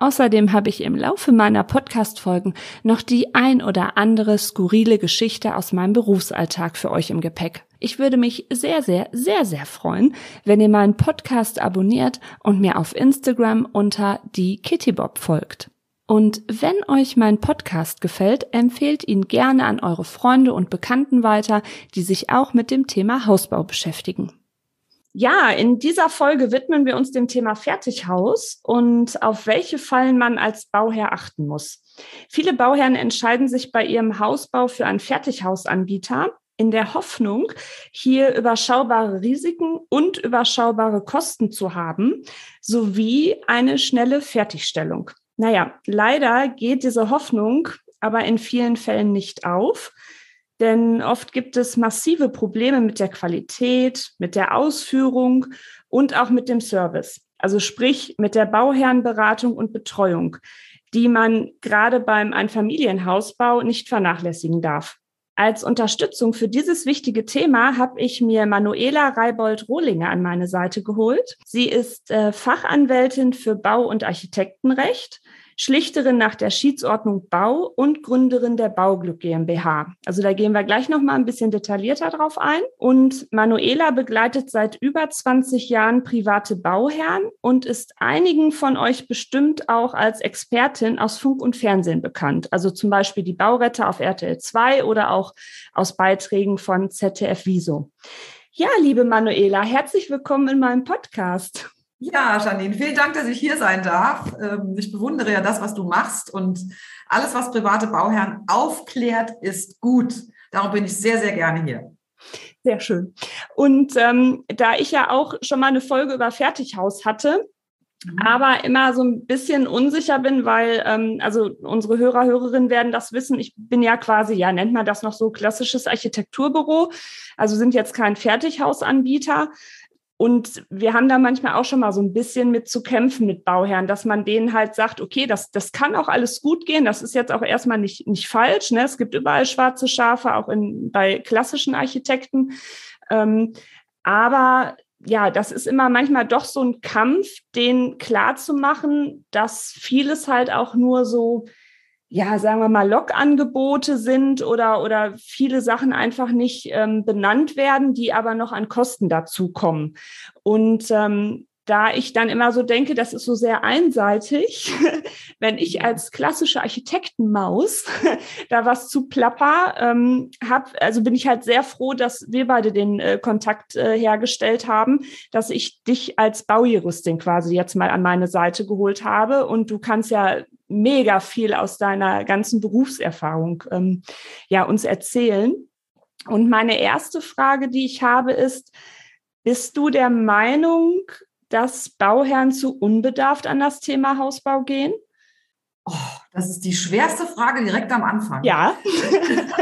Außerdem habe ich im Laufe meiner Podcast-Folgen noch die ein oder andere skurrile Geschichte aus meinem Berufsalltag für euch im Gepäck. Ich würde mich sehr, sehr, sehr, sehr freuen, wenn ihr meinen Podcast abonniert und mir auf Instagram unter die Kittybob folgt. Und wenn euch mein Podcast gefällt, empfehlt ihn gerne an eure Freunde und Bekannten weiter, die sich auch mit dem Thema Hausbau beschäftigen. Ja, in dieser Folge widmen wir uns dem Thema Fertighaus und auf welche Fallen man als Bauherr achten muss. Viele Bauherren entscheiden sich bei ihrem Hausbau für einen Fertighausanbieter in der Hoffnung, hier überschaubare Risiken und überschaubare Kosten zu haben, sowie eine schnelle Fertigstellung. Naja, leider geht diese Hoffnung aber in vielen Fällen nicht auf. Denn oft gibt es massive Probleme mit der Qualität, mit der Ausführung und auch mit dem Service. Also sprich mit der Bauherrenberatung und Betreuung, die man gerade beim Einfamilienhausbau nicht vernachlässigen darf. Als Unterstützung für dieses wichtige Thema habe ich mir Manuela Reibold-Rohlinger an meine Seite geholt. Sie ist äh, Fachanwältin für Bau- und Architektenrecht Schlichterin nach der Schiedsordnung Bau und Gründerin der Bauglück GmbH. Also da gehen wir gleich noch mal ein bisschen detaillierter drauf ein. Und Manuela begleitet seit über 20 Jahren private Bauherren und ist einigen von euch bestimmt auch als Expertin aus Funk und Fernsehen bekannt. Also zum Beispiel die Bauretter auf RTL 2 oder auch aus Beiträgen von ZDF Viso. Ja, liebe Manuela, herzlich willkommen in meinem Podcast. Ja, Janine, vielen Dank, dass ich hier sein darf. Ähm, ich bewundere ja das, was du machst und alles, was private Bauherren aufklärt, ist gut. Darum bin ich sehr, sehr gerne hier. Sehr schön. Und ähm, da ich ja auch schon mal eine Folge über Fertighaus hatte, mhm. aber immer so ein bisschen unsicher bin, weil ähm, also unsere Hörer, Hörerinnen werden das wissen. Ich bin ja quasi, ja, nennt man das noch so klassisches Architekturbüro. Also sind jetzt kein Fertighausanbieter. Und wir haben da manchmal auch schon mal so ein bisschen mit zu kämpfen mit Bauherren, dass man denen halt sagt, okay, das, das kann auch alles gut gehen. Das ist jetzt auch erstmal nicht, nicht falsch. Ne? Es gibt überall schwarze Schafe, auch in, bei klassischen Architekten. Ähm, aber ja, das ist immer manchmal doch so ein Kampf, den klar zu machen, dass vieles halt auch nur so ja, sagen wir mal, Logangebote sind oder, oder viele Sachen einfach nicht ähm, benannt werden, die aber noch an Kosten dazukommen. Und ähm, da ich dann immer so denke, das ist so sehr einseitig, wenn ich als klassische Architektenmaus da was zu plapper ähm, habe, also bin ich halt sehr froh, dass wir beide den äh, Kontakt äh, hergestellt haben, dass ich dich als Baujuristin quasi jetzt mal an meine Seite geholt habe und du kannst ja mega viel aus deiner ganzen Berufserfahrung ähm, ja uns erzählen. Und meine erste Frage, die ich habe, ist, bist du der Meinung, dass Bauherren zu unbedarft an das Thema Hausbau gehen? Oh, das ist die schwerste Frage direkt am Anfang. Ja.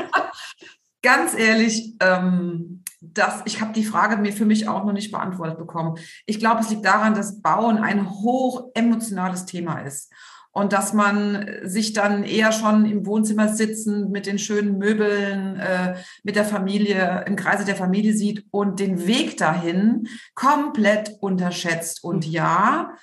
Ganz ehrlich, ähm, das, ich habe die Frage mir für mich auch noch nicht beantwortet bekommen. Ich glaube, es liegt daran, dass Bauen ein hoch emotionales Thema ist und dass man sich dann eher schon im Wohnzimmer sitzend mit den schönen Möbeln, äh, mit der Familie, im Kreise der Familie sieht und den Weg dahin komplett unterschätzt. Und ja,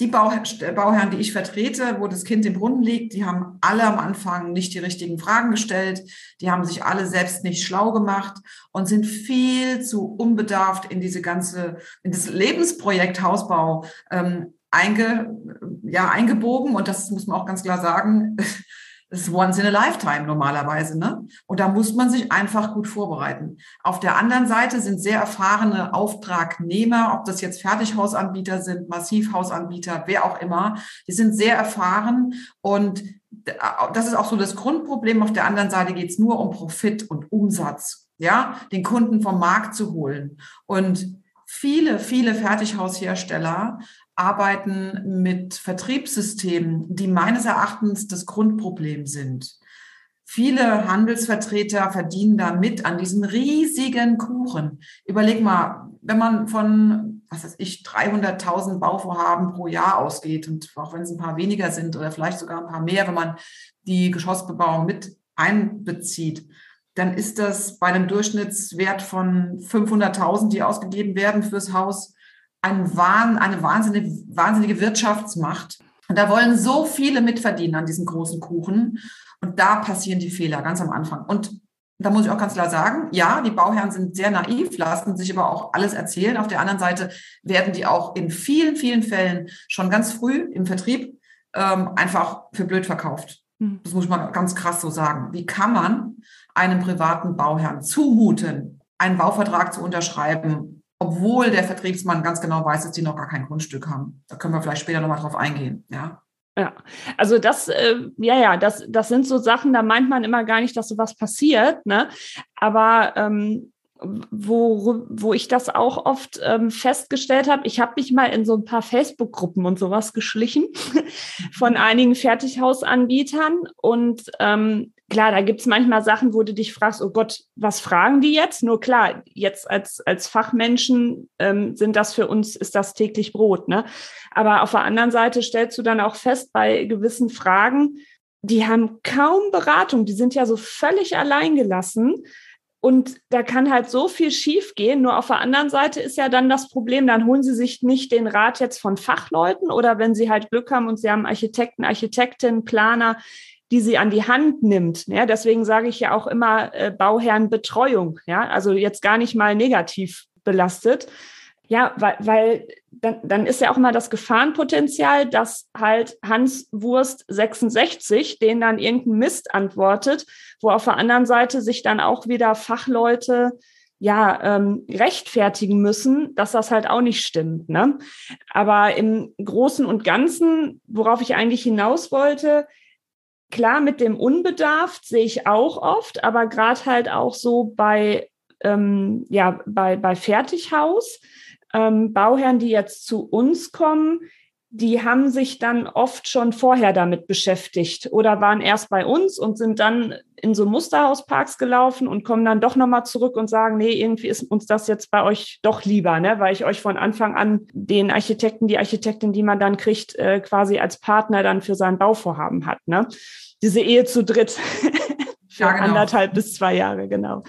die Bauherren, die ich vertrete, wo das Kind im Brunnen liegt, die haben alle am Anfang nicht die richtigen Fragen gestellt. Die haben sich alle selbst nicht schlau gemacht und sind viel zu unbedarft in diese ganze, in das Lebensprojekt Hausbau ähm, einge, ja, eingebogen und das muss man auch ganz klar sagen, ist once in a lifetime normalerweise, ne? Und da muss man sich einfach gut vorbereiten. Auf der anderen Seite sind sehr erfahrene Auftragnehmer, ob das jetzt Fertighausanbieter sind, Massivhausanbieter, wer auch immer, die sind sehr erfahren und das ist auch so das Grundproblem. Auf der anderen Seite geht es nur um Profit und Umsatz, ja, den Kunden vom Markt zu holen. Und viele, viele Fertighaushersteller arbeiten mit Vertriebssystemen, die meines Erachtens das Grundproblem sind. Viele Handelsvertreter verdienen damit an diesem riesigen Kuchen. Überleg mal, wenn man von, was weiß ich, 300.000 Bauvorhaben pro Jahr ausgeht und auch wenn es ein paar weniger sind oder vielleicht sogar ein paar mehr, wenn man die Geschossbebauung mit einbezieht, dann ist das bei einem Durchschnittswert von 500.000, die ausgegeben werden fürs Haus, ein Wahn, eine wahnsinnige, wahnsinnige Wirtschaftsmacht. Und da wollen so viele mitverdienen an diesem großen Kuchen. Und da passieren die Fehler ganz am Anfang. Und da muss ich auch ganz klar sagen, ja, die Bauherren sind sehr naiv, lassen sich aber auch alles erzählen. Auf der anderen Seite werden die auch in vielen, vielen Fällen schon ganz früh im Vertrieb ähm, einfach für blöd verkauft. Hm. Das muss mal ganz krass so sagen. Wie kann man einem privaten Bauherrn zumuten, einen Bauvertrag zu unterschreiben, obwohl der Vertriebsmann ganz genau weiß, dass die noch gar kein Grundstück haben? Da können wir vielleicht später nochmal drauf eingehen. Ja. Ja, also das, äh, ja, ja, das, das sind so Sachen, da meint man immer gar nicht, dass sowas passiert, ne? Aber ähm, wo, wo ich das auch oft ähm, festgestellt habe, ich habe mich mal in so ein paar Facebook-Gruppen und sowas geschlichen von einigen Fertighausanbietern und ähm, klar, da gibt's manchmal Sachen, wo du dich fragst, oh Gott, was fragen die jetzt? Nur klar, jetzt als, als Fachmenschen ähm, sind das für uns, ist das täglich Brot. Ne? Aber auf der anderen Seite stellst du dann auch fest, bei gewissen Fragen, die haben kaum Beratung, die sind ja so völlig alleingelassen. Und da kann halt so viel schiefgehen. Nur auf der anderen Seite ist ja dann das Problem, dann holen sie sich nicht den Rat jetzt von Fachleuten oder wenn sie halt Glück haben und sie haben Architekten, Architektin, Planer, die sie an die Hand nimmt. Ja, deswegen sage ich ja auch immer äh, Bauherrenbetreuung. Ja, also jetzt gar nicht mal negativ belastet. Ja, weil, weil dann, dann ist ja auch mal das Gefahrenpotenzial, dass halt Hans Wurst 66 den dann irgendein Mist antwortet, wo auf der anderen Seite sich dann auch wieder Fachleute ja ähm, rechtfertigen müssen, dass das halt auch nicht stimmt. Ne? Aber im Großen und Ganzen, worauf ich eigentlich hinaus wollte, Klar, mit dem Unbedarft sehe ich auch oft, aber gerade halt auch so bei, ähm, ja, bei, bei Fertighaus, ähm, Bauherren, die jetzt zu uns kommen, die haben sich dann oft schon vorher damit beschäftigt oder waren erst bei uns und sind dann in so Musterhausparks gelaufen und kommen dann doch nochmal zurück und sagen, nee, irgendwie ist uns das jetzt bei euch doch lieber, ne? weil ich euch von Anfang an den Architekten, die Architektin, die man dann kriegt, äh, quasi als Partner dann für sein Bauvorhaben hat. Ne? Diese Ehe zu dritt für ja, genau. anderthalb bis zwei Jahre, genau. Mhm.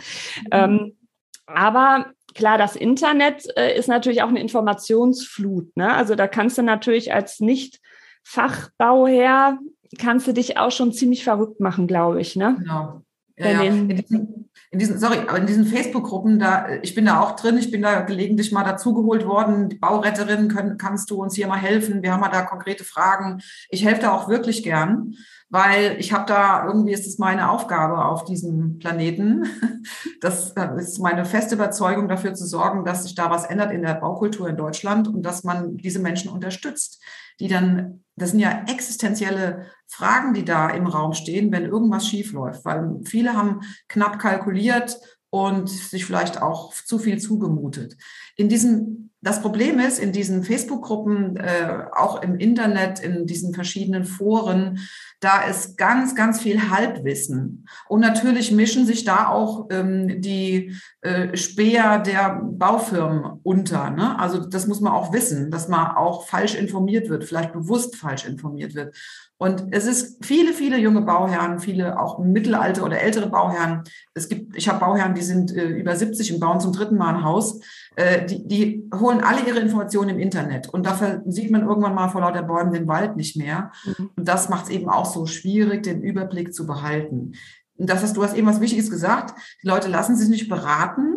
Ähm, aber klar, das Internet äh, ist natürlich auch eine Informationsflut. Ne? Also da kannst du natürlich als Nicht-Fachbauherr, kannst du dich auch schon ziemlich verrückt machen, glaube ich. Ne? Genau. Ja, ja. In, diesen, in diesen, sorry, aber in diesen Facebook-Gruppen, da, ich bin da auch drin, ich bin da gelegentlich mal dazugeholt worden. Die Bauretterin, können, kannst du uns hier mal helfen? Wir haben mal da konkrete Fragen. Ich helfe da auch wirklich gern weil ich habe da, irgendwie ist es meine Aufgabe auf diesem Planeten. Das ist meine feste Überzeugung, dafür zu sorgen, dass sich da was ändert in der Baukultur in Deutschland und dass man diese Menschen unterstützt, die dann, das sind ja existenzielle Fragen, die da im Raum stehen, wenn irgendwas schief läuft, weil viele haben knapp kalkuliert und sich vielleicht auch zu viel zugemutet. In diesen das Problem ist, in diesen Facebook-Gruppen, äh, auch im Internet, in diesen verschiedenen Foren, da ist ganz, ganz viel Halbwissen. Und natürlich mischen sich da auch ähm, die äh, Späher der Baufirmen unter. Ne? Also das muss man auch wissen, dass man auch falsch informiert wird, vielleicht bewusst falsch informiert wird. Und es ist viele, viele junge Bauherren, viele auch mittelalte oder ältere Bauherren. Es gibt, ich habe Bauherren, die sind äh, über 70 und bauen zum dritten Mal ein Haus. Äh, die, die holen alle ihre Informationen im Internet. Und dafür sieht man irgendwann mal vor lauter Bäumen den Wald nicht mehr. Mhm. Und das macht es eben auch so schwierig, den Überblick zu behalten. Und das hast, du hast eben was Wichtiges gesagt. Die Leute lassen sich nicht beraten.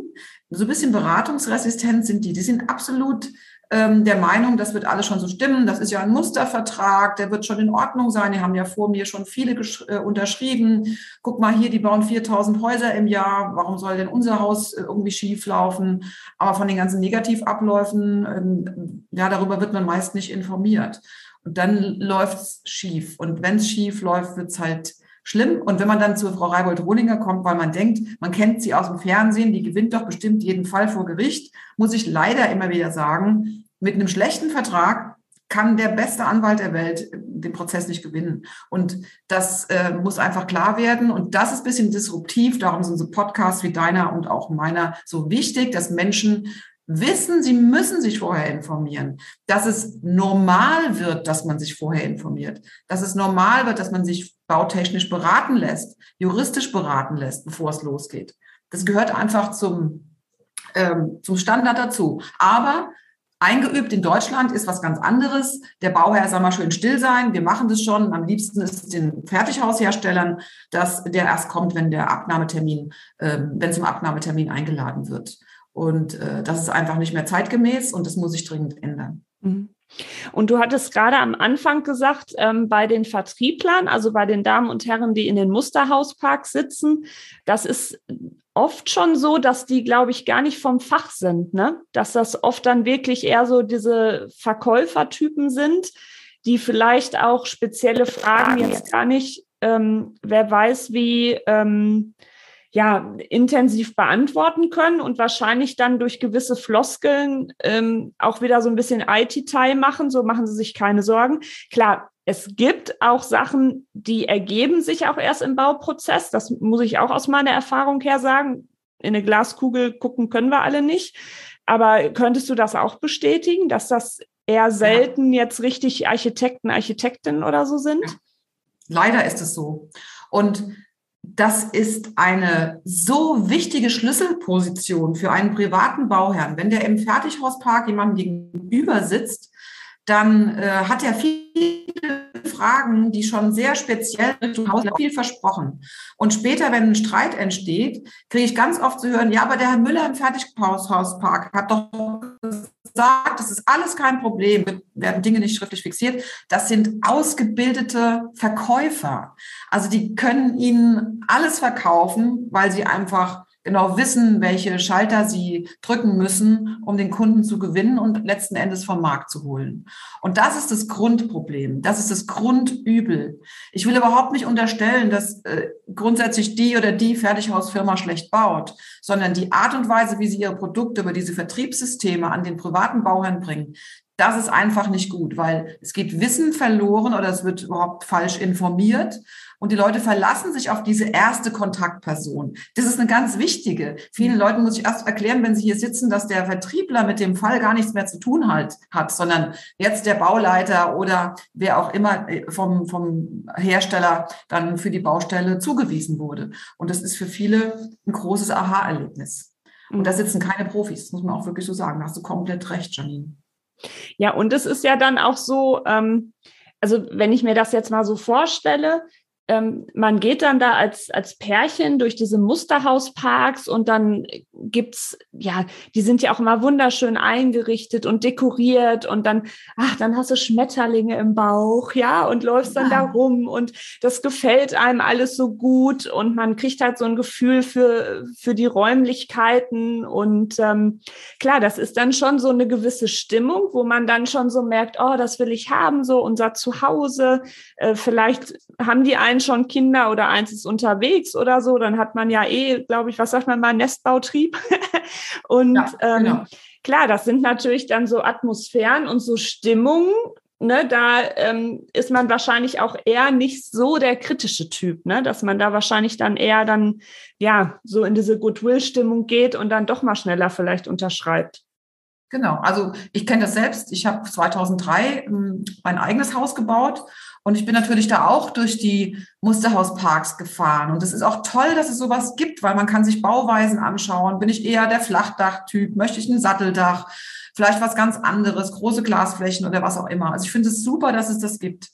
So ein bisschen beratungsresistent sind die. Die sind absolut ähm, der Meinung, das wird alles schon so stimmen. Das ist ja ein Mustervertrag, der wird schon in Ordnung sein. Die haben ja vor mir schon viele äh, unterschrieben. Guck mal hier, die bauen 4000 Häuser im Jahr. Warum soll denn unser Haus äh, irgendwie schief laufen? Aber von den ganzen Negativabläufen, ähm, ja, darüber wird man meist nicht informiert. Und dann läuft's schief. Und wenn es schief läuft, wird's halt schlimm. Und wenn man dann zu Frau Reibold-Rohlinger kommt, weil man denkt, man kennt sie aus dem Fernsehen, die gewinnt doch bestimmt jeden Fall vor Gericht, muss ich leider immer wieder sagen, mit einem schlechten Vertrag kann der beste Anwalt der Welt den Prozess nicht gewinnen. Und das äh, muss einfach klar werden. Und das ist ein bisschen disruptiv. Darum sind so Podcasts wie deiner und auch meiner so wichtig, dass Menschen wissen, sie müssen sich vorher informieren, dass es normal wird, dass man sich vorher informiert, dass es normal wird, dass man sich bautechnisch beraten lässt, juristisch beraten lässt, bevor es losgeht. Das gehört einfach zum, ähm, zum Standard dazu. Aber Eingeübt in Deutschland ist was ganz anderes. Der Bauherr soll mal schön still sein. Wir machen das schon. Am liebsten ist es den Fertighausherstellern, dass der erst kommt, wenn der Abnahmetermin, äh, wenn zum Abnahmetermin eingeladen wird. Und äh, das ist einfach nicht mehr zeitgemäß und das muss sich dringend ändern. Mhm. Und du hattest gerade am Anfang gesagt, ähm, bei den Vertrieblern, also bei den Damen und Herren, die in den Musterhausparks sitzen, das ist oft schon so, dass die, glaube ich, gar nicht vom Fach sind, ne? Dass das oft dann wirklich eher so diese Verkäufertypen sind, die vielleicht auch spezielle Fragen jetzt gar nicht, ähm, wer weiß, wie ähm, ja, intensiv beantworten können und wahrscheinlich dann durch gewisse Floskeln ähm, auch wieder so ein bisschen IT-Teil machen. So machen Sie sich keine Sorgen. Klar, es gibt auch Sachen, die ergeben sich auch erst im Bauprozess. Das muss ich auch aus meiner Erfahrung her sagen. In eine Glaskugel gucken können wir alle nicht. Aber könntest du das auch bestätigen, dass das eher selten ja. jetzt richtig Architekten, Architektinnen oder so sind? Leider ist es so. Und das ist eine so wichtige Schlüsselposition für einen privaten Bauherrn. Wenn der im Fertighauspark jemandem gegenüber sitzt, dann äh, hat er viele Fragen, die schon sehr speziell Richtung Haus viel versprochen. Und später, wenn ein Streit entsteht, kriege ich ganz oft zu hören, ja, aber der Herr Müller im Fertighauspark hat doch das ist alles kein Problem, werden Dinge nicht schriftlich fixiert. Das sind ausgebildete Verkäufer. Also die können Ihnen alles verkaufen, weil sie einfach genau wissen, welche Schalter sie drücken müssen, um den Kunden zu gewinnen und letzten Endes vom Markt zu holen. Und das ist das Grundproblem. Das ist das Grundübel. Ich will überhaupt nicht unterstellen, dass äh, grundsätzlich die oder die Fertighausfirma schlecht baut, sondern die Art und Weise, wie sie ihre Produkte über diese Vertriebssysteme an den privaten Bauherrn bringen, das ist einfach nicht gut, weil es geht Wissen verloren oder es wird überhaupt falsch informiert. Und die Leute verlassen sich auf diese erste Kontaktperson. Das ist eine ganz wichtige. Vielen Leuten muss ich erst erklären, wenn sie hier sitzen, dass der Vertriebler mit dem Fall gar nichts mehr zu tun hat, hat sondern jetzt der Bauleiter oder wer auch immer äh, vom, vom Hersteller dann für die Baustelle zugewiesen wurde. Und das ist für viele ein großes Aha-Erlebnis. Und da sitzen keine Profis, das muss man auch wirklich so sagen. Da hast du komplett recht, Janine. Ja, und es ist ja dann auch so, ähm, also wenn ich mir das jetzt mal so vorstelle, ähm, man geht dann da als, als Pärchen durch diese Musterhausparks und dann gibt's, ja, die sind ja auch immer wunderschön eingerichtet und dekoriert und dann, ach, dann hast du Schmetterlinge im Bauch, ja, und läufst dann ja. da rum und das gefällt einem alles so gut und man kriegt halt so ein Gefühl für, für die Räumlichkeiten und ähm, klar, das ist dann schon so eine gewisse Stimmung, wo man dann schon so merkt, oh, das will ich haben, so unser Zuhause, äh, vielleicht haben die einen schon Kinder oder eins ist unterwegs oder so, dann hat man ja eh, glaube ich, was sagt man mal, Nestbautrieb. und ja, ähm, genau. klar, das sind natürlich dann so Atmosphären und so Stimmungen, Ne, da ähm, ist man wahrscheinlich auch eher nicht so der kritische Typ, ne, dass man da wahrscheinlich dann eher dann ja so in diese Goodwill-Stimmung geht und dann doch mal schneller vielleicht unterschreibt. Genau, also ich kenne das selbst. Ich habe 2003 ähm, mein eigenes Haus gebaut und ich bin natürlich da auch durch die Musterhausparks gefahren. Und es ist auch toll, dass es sowas gibt, weil man kann sich Bauweisen anschauen. Bin ich eher der Flachdachtyp? Möchte ich ein Satteldach? Vielleicht was ganz anderes, große Glasflächen oder was auch immer. Also ich finde es super, dass es das gibt.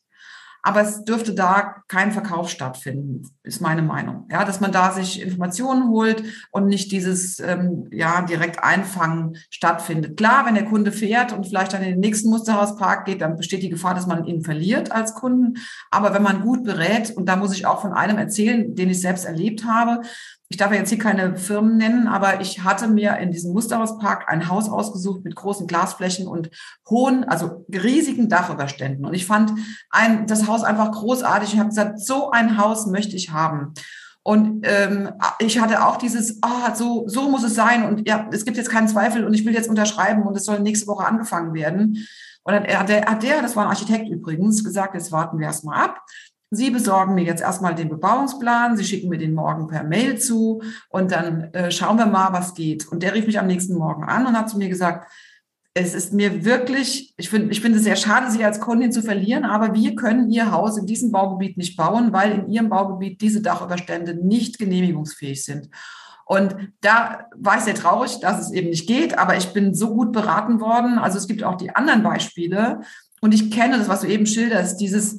Aber es dürfte da kein Verkauf stattfinden, ist meine Meinung. Ja, dass man da sich Informationen holt und nicht dieses ähm, ja direkt Einfangen stattfindet. Klar, wenn der Kunde fährt und vielleicht dann in den nächsten Musterhauspark geht, dann besteht die Gefahr, dass man ihn verliert als Kunden. Aber wenn man gut berät, und da muss ich auch von einem erzählen, den ich selbst erlebt habe, ich darf jetzt hier keine Firmen nennen, aber ich hatte mir in diesem Musterhauspark ein Haus ausgesucht mit großen Glasflächen und hohen, also riesigen Dachüberständen. Und ich fand ein, das Haus einfach großartig. Ich habe gesagt, so ein Haus möchte ich haben. Und ähm, ich hatte auch dieses, ah, so, so muss es sein. Und ja, es gibt jetzt keinen Zweifel und ich will jetzt unterschreiben und es soll nächste Woche angefangen werden. Und dann hat der, hat der, das war ein Architekt übrigens, gesagt, jetzt warten wir erstmal ab. Sie besorgen mir jetzt erstmal den Bebauungsplan, Sie schicken mir den morgen per Mail zu und dann äh, schauen wir mal, was geht. Und der rief mich am nächsten Morgen an und hat zu mir gesagt, es ist mir wirklich, ich finde ich finde es sehr schade, Sie als Kundin zu verlieren, aber wir können Ihr Haus in diesem Baugebiet nicht bauen, weil in Ihrem Baugebiet diese Dachüberstände nicht genehmigungsfähig sind. Und da war ich sehr traurig, dass es eben nicht geht, aber ich bin so gut beraten worden. Also es gibt auch die anderen Beispiele. Und ich kenne das, was du eben schilderst, dieses,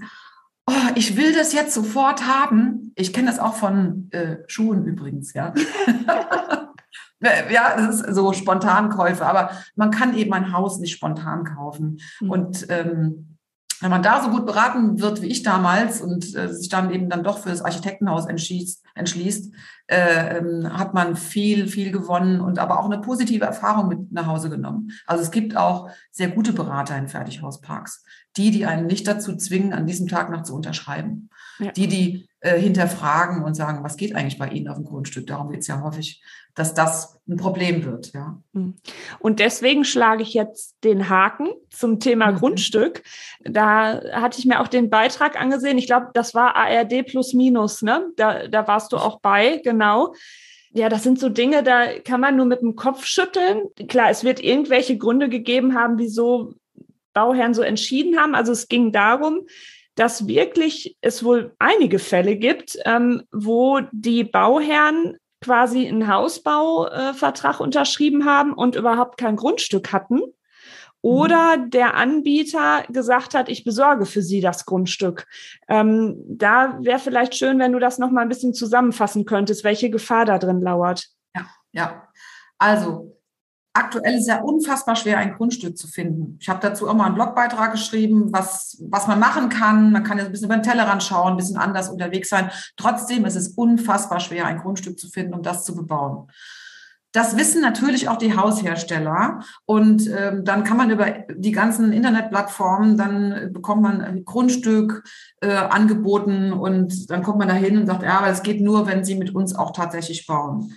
oh, ich will das jetzt sofort haben. Ich kenne das auch von äh, Schuhen übrigens, ja. ja, das ist so Spontankäufe, aber man kann eben ein Haus nicht spontan kaufen. Mhm. Und ähm, wenn man da so gut beraten wird wie ich damals und äh, sich dann eben dann doch für das Architektenhaus entschließt, entschließt äh, ähm, hat man viel, viel gewonnen und aber auch eine positive Erfahrung mit nach Hause genommen. Also es gibt auch sehr gute Berater in Fertighausparks, die, die einen nicht dazu zwingen, an diesem Tag noch zu unterschreiben. Ja. Die, die äh, hinterfragen und sagen, was geht eigentlich bei Ihnen auf dem Grundstück? Darum geht es ja häufig, dass das ein Problem wird. Ja. Hm. Und deswegen schlage ich jetzt den Haken zum Thema mhm. Grundstück. Da hatte ich mir auch den Beitrag angesehen. Ich glaube, das war ARD plus minus, ne? Da, da warst du auch bei, genau. Ja, das sind so Dinge, da kann man nur mit dem Kopf schütteln. Klar, es wird irgendwelche Gründe gegeben haben, wieso Bauherren so entschieden haben. Also es ging darum, dass wirklich es wohl einige Fälle gibt, ähm, wo die Bauherren quasi einen Hausbauvertrag äh, unterschrieben haben und überhaupt kein Grundstück hatten. Oder mhm. der Anbieter gesagt hat, ich besorge für Sie das Grundstück. Ähm, da wäre vielleicht schön, wenn du das noch mal ein bisschen zusammenfassen könntest, welche Gefahr da drin lauert. Ja, ja. Also aktuell ist ja unfassbar schwer, ein Grundstück zu finden. Ich habe dazu auch mal einen Blogbeitrag geschrieben, was, was man machen kann. Man kann jetzt ein bisschen über den Tellerrand schauen, ein bisschen anders unterwegs sein. Trotzdem ist es unfassbar schwer, ein Grundstück zu finden, um das zu bebauen. Das wissen natürlich auch die Haushersteller. Und ähm, dann kann man über die ganzen Internetplattformen, dann bekommt man ein Grundstück äh, angeboten und dann kommt man da hin und sagt, ja, aber es geht nur, wenn Sie mit uns auch tatsächlich bauen.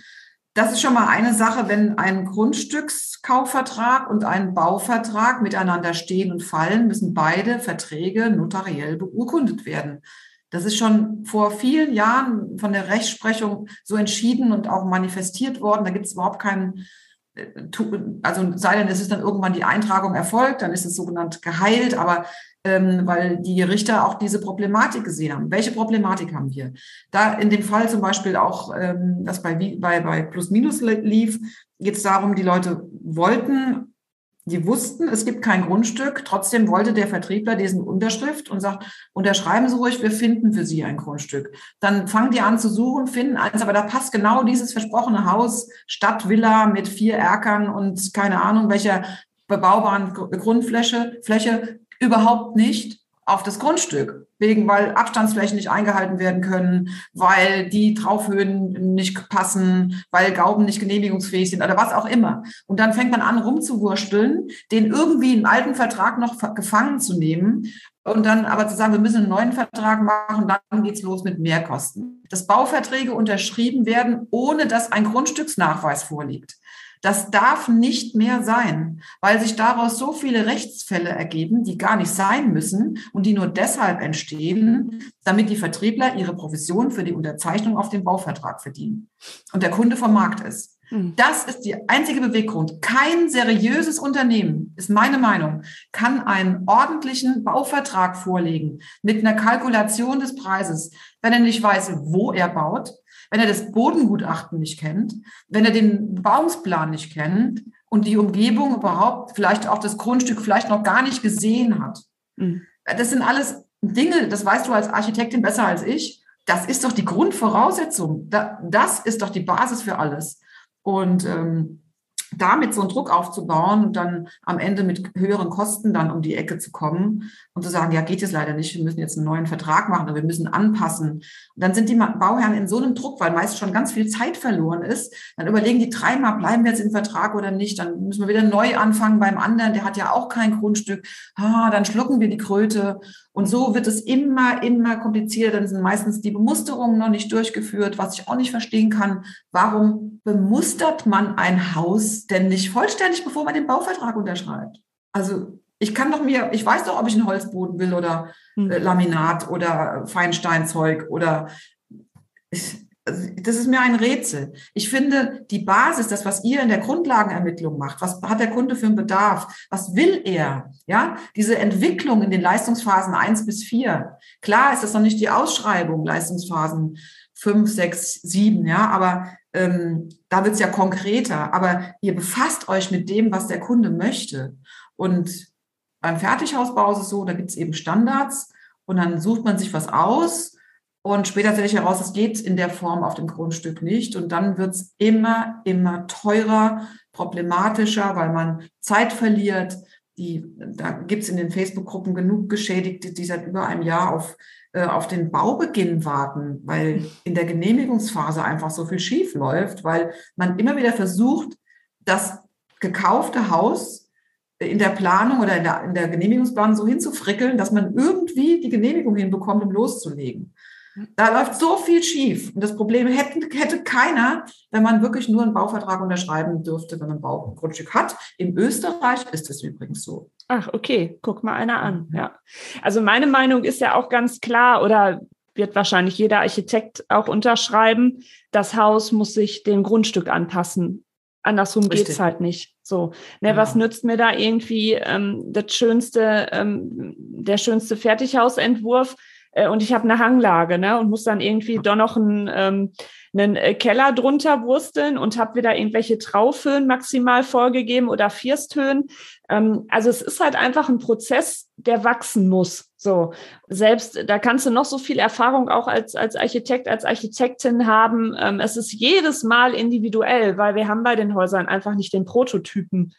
Das ist schon mal eine Sache, wenn ein Grundstückskaufvertrag und ein Bauvertrag miteinander stehen und fallen, müssen beide Verträge notariell beurkundet werden. Das ist schon vor vielen Jahren von der Rechtsprechung so entschieden und auch manifestiert worden. Da gibt es überhaupt keinen, äh, also sei denn, es ist dann irgendwann die Eintragung erfolgt, dann ist es sogenannt geheilt, aber ähm, weil die Richter auch diese Problematik gesehen haben. Welche Problematik haben wir? Da in dem Fall zum Beispiel auch, ähm, das bei, bei, bei Plus Minus lief, geht es darum, die Leute wollten die wussten, es gibt kein Grundstück. Trotzdem wollte der Vertriebler diesen Unterschrift und sagt, unterschreiben Sie ruhig, wir finden für Sie ein Grundstück. Dann fangen die an zu suchen, finden eins, aber da passt genau dieses versprochene Haus, Stadtvilla mit vier Erkern und keine Ahnung welcher bebaubaren Grundfläche, Fläche überhaupt nicht auf das Grundstück, wegen weil Abstandsflächen nicht eingehalten werden können, weil die Traufhöhen nicht passen, weil Gauben nicht genehmigungsfähig sind oder was auch immer. Und dann fängt man an rumzuwursteln, den irgendwie im alten Vertrag noch gefangen zu nehmen und dann aber zu sagen, wir müssen einen neuen Vertrag machen, dann geht's los mit Mehrkosten. Dass Bauverträge unterschrieben werden, ohne dass ein Grundstücksnachweis vorliegt. Das darf nicht mehr sein, weil sich daraus so viele Rechtsfälle ergeben, die gar nicht sein müssen und die nur deshalb entstehen, damit die Vertriebler ihre Provision für die Unterzeichnung auf den Bauvertrag verdienen und der Kunde vom Markt ist. Hm. Das ist die einzige Beweggrund. Kein seriöses Unternehmen, ist meine Meinung, kann einen ordentlichen Bauvertrag vorlegen mit einer Kalkulation des Preises, wenn er nicht weiß, wo er baut, wenn er das Bodengutachten nicht kennt, wenn er den Bebauungsplan nicht kennt und die Umgebung überhaupt, vielleicht auch das Grundstück vielleicht noch gar nicht gesehen hat. Mhm. Das sind alles Dinge, das weißt du als Architektin besser als ich. Das ist doch die Grundvoraussetzung. Das ist doch die Basis für alles. Und ähm, damit so einen Druck aufzubauen und dann am Ende mit höheren Kosten dann um die Ecke zu kommen und zu sagen, ja, geht jetzt leider nicht, wir müssen jetzt einen neuen Vertrag machen oder wir müssen anpassen. Und dann sind die Bauherren in so einem Druck, weil meist schon ganz viel Zeit verloren ist. Dann überlegen die dreimal, bleiben wir jetzt im Vertrag oder nicht? Dann müssen wir wieder neu anfangen beim anderen, der hat ja auch kein Grundstück. Ah, dann schlucken wir die Kröte. Und so wird es immer, immer komplizierter. Dann sind meistens die Bemusterungen noch nicht durchgeführt, was ich auch nicht verstehen kann. Warum bemustert man ein Haus denn nicht vollständig, bevor man den Bauvertrag unterschreibt? Also Ich kann doch mir, ich weiß doch, ob ich einen Holzboden will oder hm. äh, Laminat oder Feinsteinzeug oder ich, das ist mir ein Rätsel. Ich finde, die Basis, das, was ihr in der Grundlagenermittlung macht, was hat der Kunde für einen Bedarf? Was will er? Ja, diese Entwicklung in den Leistungsphasen eins bis vier. Klar ist das noch nicht die Ausschreibung, Leistungsphasen fünf, sechs, sieben, ja, aber ähm, da wird es ja konkreter. Aber ihr befasst euch mit dem, was der Kunde möchte. Und beim Fertighausbau ist es so, da gibt es eben Standards und dann sucht man sich was aus und später stelle ich heraus, es geht in der Form auf dem Grundstück nicht. Und dann wird es immer, immer teurer, problematischer, weil man Zeit verliert. Die, da gibt es in den Facebook-Gruppen genug Geschädigte, die seit über einem Jahr auf, äh, auf den Baubeginn warten, weil in der Genehmigungsphase einfach so viel schief läuft, weil man immer wieder versucht, das gekaufte Haus in der Planung oder in der, in der Genehmigungsplanung so hinzufrickeln, dass man irgendwie die Genehmigung hinbekommt, um loszulegen. Da läuft so viel schief. Und das Problem hätte, hätte keiner, wenn man wirklich nur einen Bauvertrag unterschreiben dürfte, wenn man ein Baugrundstück hat. In Österreich ist es übrigens so. Ach, okay. Guck mal einer an. Ja. Also meine Meinung ist ja auch ganz klar oder wird wahrscheinlich jeder Architekt auch unterschreiben. Das Haus muss sich dem Grundstück anpassen. Andersrum Richtig. geht's halt nicht. So, ne, genau. was nützt mir da irgendwie ähm, das schönste, ähm, der schönste Fertighausentwurf, äh, und ich habe eine Hanglage ne, und muss dann irgendwie doch noch einen, ähm, einen äh, Keller drunter wursteln und habe wieder irgendwelche Traufhöhen maximal vorgegeben oder Firsthöhen. Ähm, also es ist halt einfach ein Prozess, der wachsen muss. So, selbst da kannst du noch so viel Erfahrung auch als, als Architekt, als Architektin haben. Ähm, es ist jedes Mal individuell, weil wir haben bei den Häusern einfach nicht den Prototypen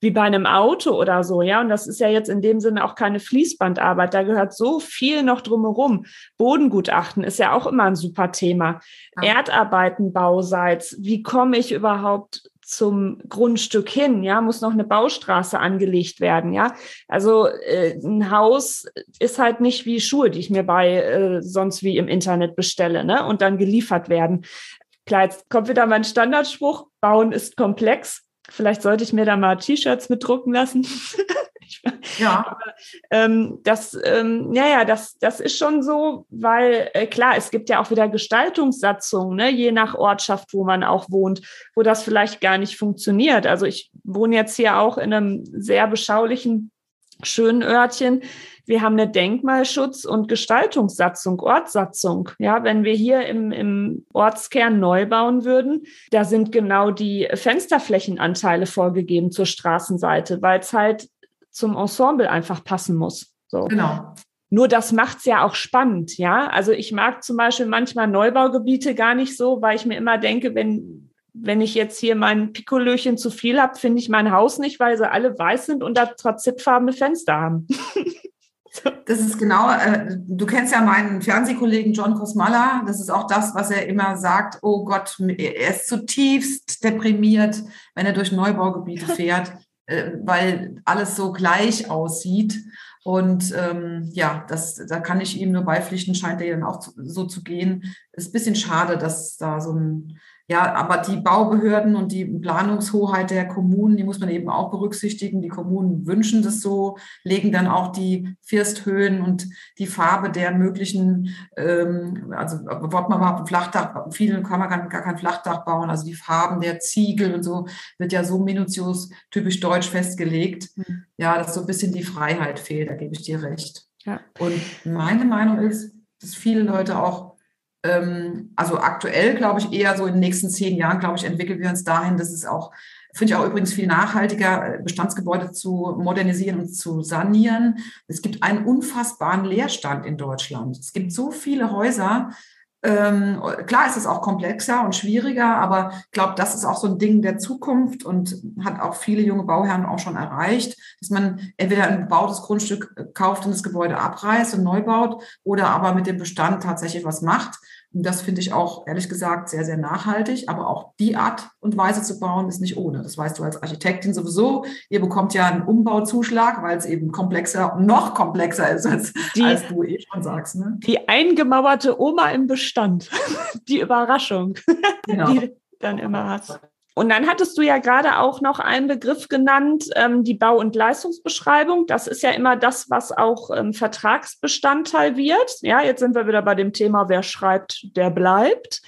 wie bei einem Auto oder so, ja. Und das ist ja jetzt in dem Sinne auch keine Fließbandarbeit. Da gehört so viel noch drumherum. Bodengutachten ist ja auch immer ein super Thema. Ja. Erdarbeiten, Bauseits. Wie komme ich überhaupt zum Grundstück hin, ja, muss noch eine Baustraße angelegt werden, ja. Also äh, ein Haus ist halt nicht wie Schuhe, die ich mir bei äh, sonst wie im Internet bestelle, ne, und dann geliefert werden. Klar, jetzt kommt wieder mein Standardspruch, Bauen ist komplex. Vielleicht sollte ich mir da mal T-Shirts mitdrucken lassen. ja. Aber, ähm, das, ähm, ja, ja, das, das ist schon so, weil äh, klar, es gibt ja auch wieder Gestaltungssatzungen, ne, je nach Ortschaft, wo man auch wohnt, wo das vielleicht gar nicht funktioniert. Also ich wohne jetzt hier auch in einem sehr beschaulichen, schönen Örtchen wir haben eine Denkmalschutz- und Gestaltungssatzung, Ortssatzung. Ja, wenn wir hier im, im Ortskern neu bauen würden, da sind genau die Fensterflächenanteile vorgegeben zur Straßenseite, weil es halt zum Ensemble einfach passen muss. So. Genau. Nur das macht's ja auch spannend, ja. Also ich mag zum Beispiel manchmal Neubaugebiete gar nicht so, weil ich mir immer denke, wenn wenn ich jetzt hier mein Pikolöchen zu viel habe, finde ich mein Haus nicht, weil sie alle weiß sind und da transittfarbene Fenster haben. Das ist genau, äh, du kennst ja meinen Fernsehkollegen John Kosmala. Das ist auch das, was er immer sagt. Oh Gott, er ist zutiefst deprimiert, wenn er durch Neubaugebiete fährt, äh, weil alles so gleich aussieht. Und ähm, ja, das, da kann ich ihm nur beipflichten, scheint er dann auch so zu gehen. Ist ein bisschen schade, dass da so ein ja, aber die Baubehörden und die Planungshoheit der Kommunen, die muss man eben auch berücksichtigen. Die Kommunen wünschen das so, legen dann auch die Firsthöhen und die Farbe der möglichen, ähm, also ob man überhaupt ein Flachdach, viele kann man gar, gar kein Flachdach bauen, also die Farben der Ziegel und so wird ja so minutiös typisch deutsch festgelegt. Mhm. Ja, dass so ein bisschen die Freiheit fehlt, da gebe ich dir recht. Ja. Und meine Meinung ist, dass viele Leute auch ähm, also aktuell glaube ich eher so in den nächsten zehn Jahren, glaube ich, entwickeln wir uns dahin, dass es auch, finde ich auch übrigens viel nachhaltiger, äh, Bestandsgebäude zu modernisieren und zu sanieren. Es gibt einen unfassbaren Leerstand in Deutschland. Es gibt so viele Häuser, ähm, klar ist es auch komplexer und schwieriger, aber ich glaube, das ist auch so ein Ding der Zukunft und hat auch viele junge Bauherren auch schon erreicht, dass man entweder ein gebautes Grundstück äh, kauft und das Gebäude abreißt und neu baut oder aber mit dem Bestand tatsächlich was macht. Und das finde ich auch, ehrlich gesagt, sehr, sehr nachhaltig. Aber auch die Art und Weise zu bauen ist nicht ohne. Das weißt du als Architektin sowieso. Ihr bekommt ja einen Umbauzuschlag, weil es eben komplexer, noch komplexer ist, als, die, als du eh schon sagst. Ne? Die eingemauerte Oma im Bestand. die Überraschung, genau. die dann immer hast. Und dann hattest du ja gerade auch noch einen Begriff genannt, ähm, die Bau- und Leistungsbeschreibung. Das ist ja immer das, was auch ähm, Vertragsbestandteil wird. Ja, jetzt sind wir wieder bei dem Thema, wer schreibt, der bleibt.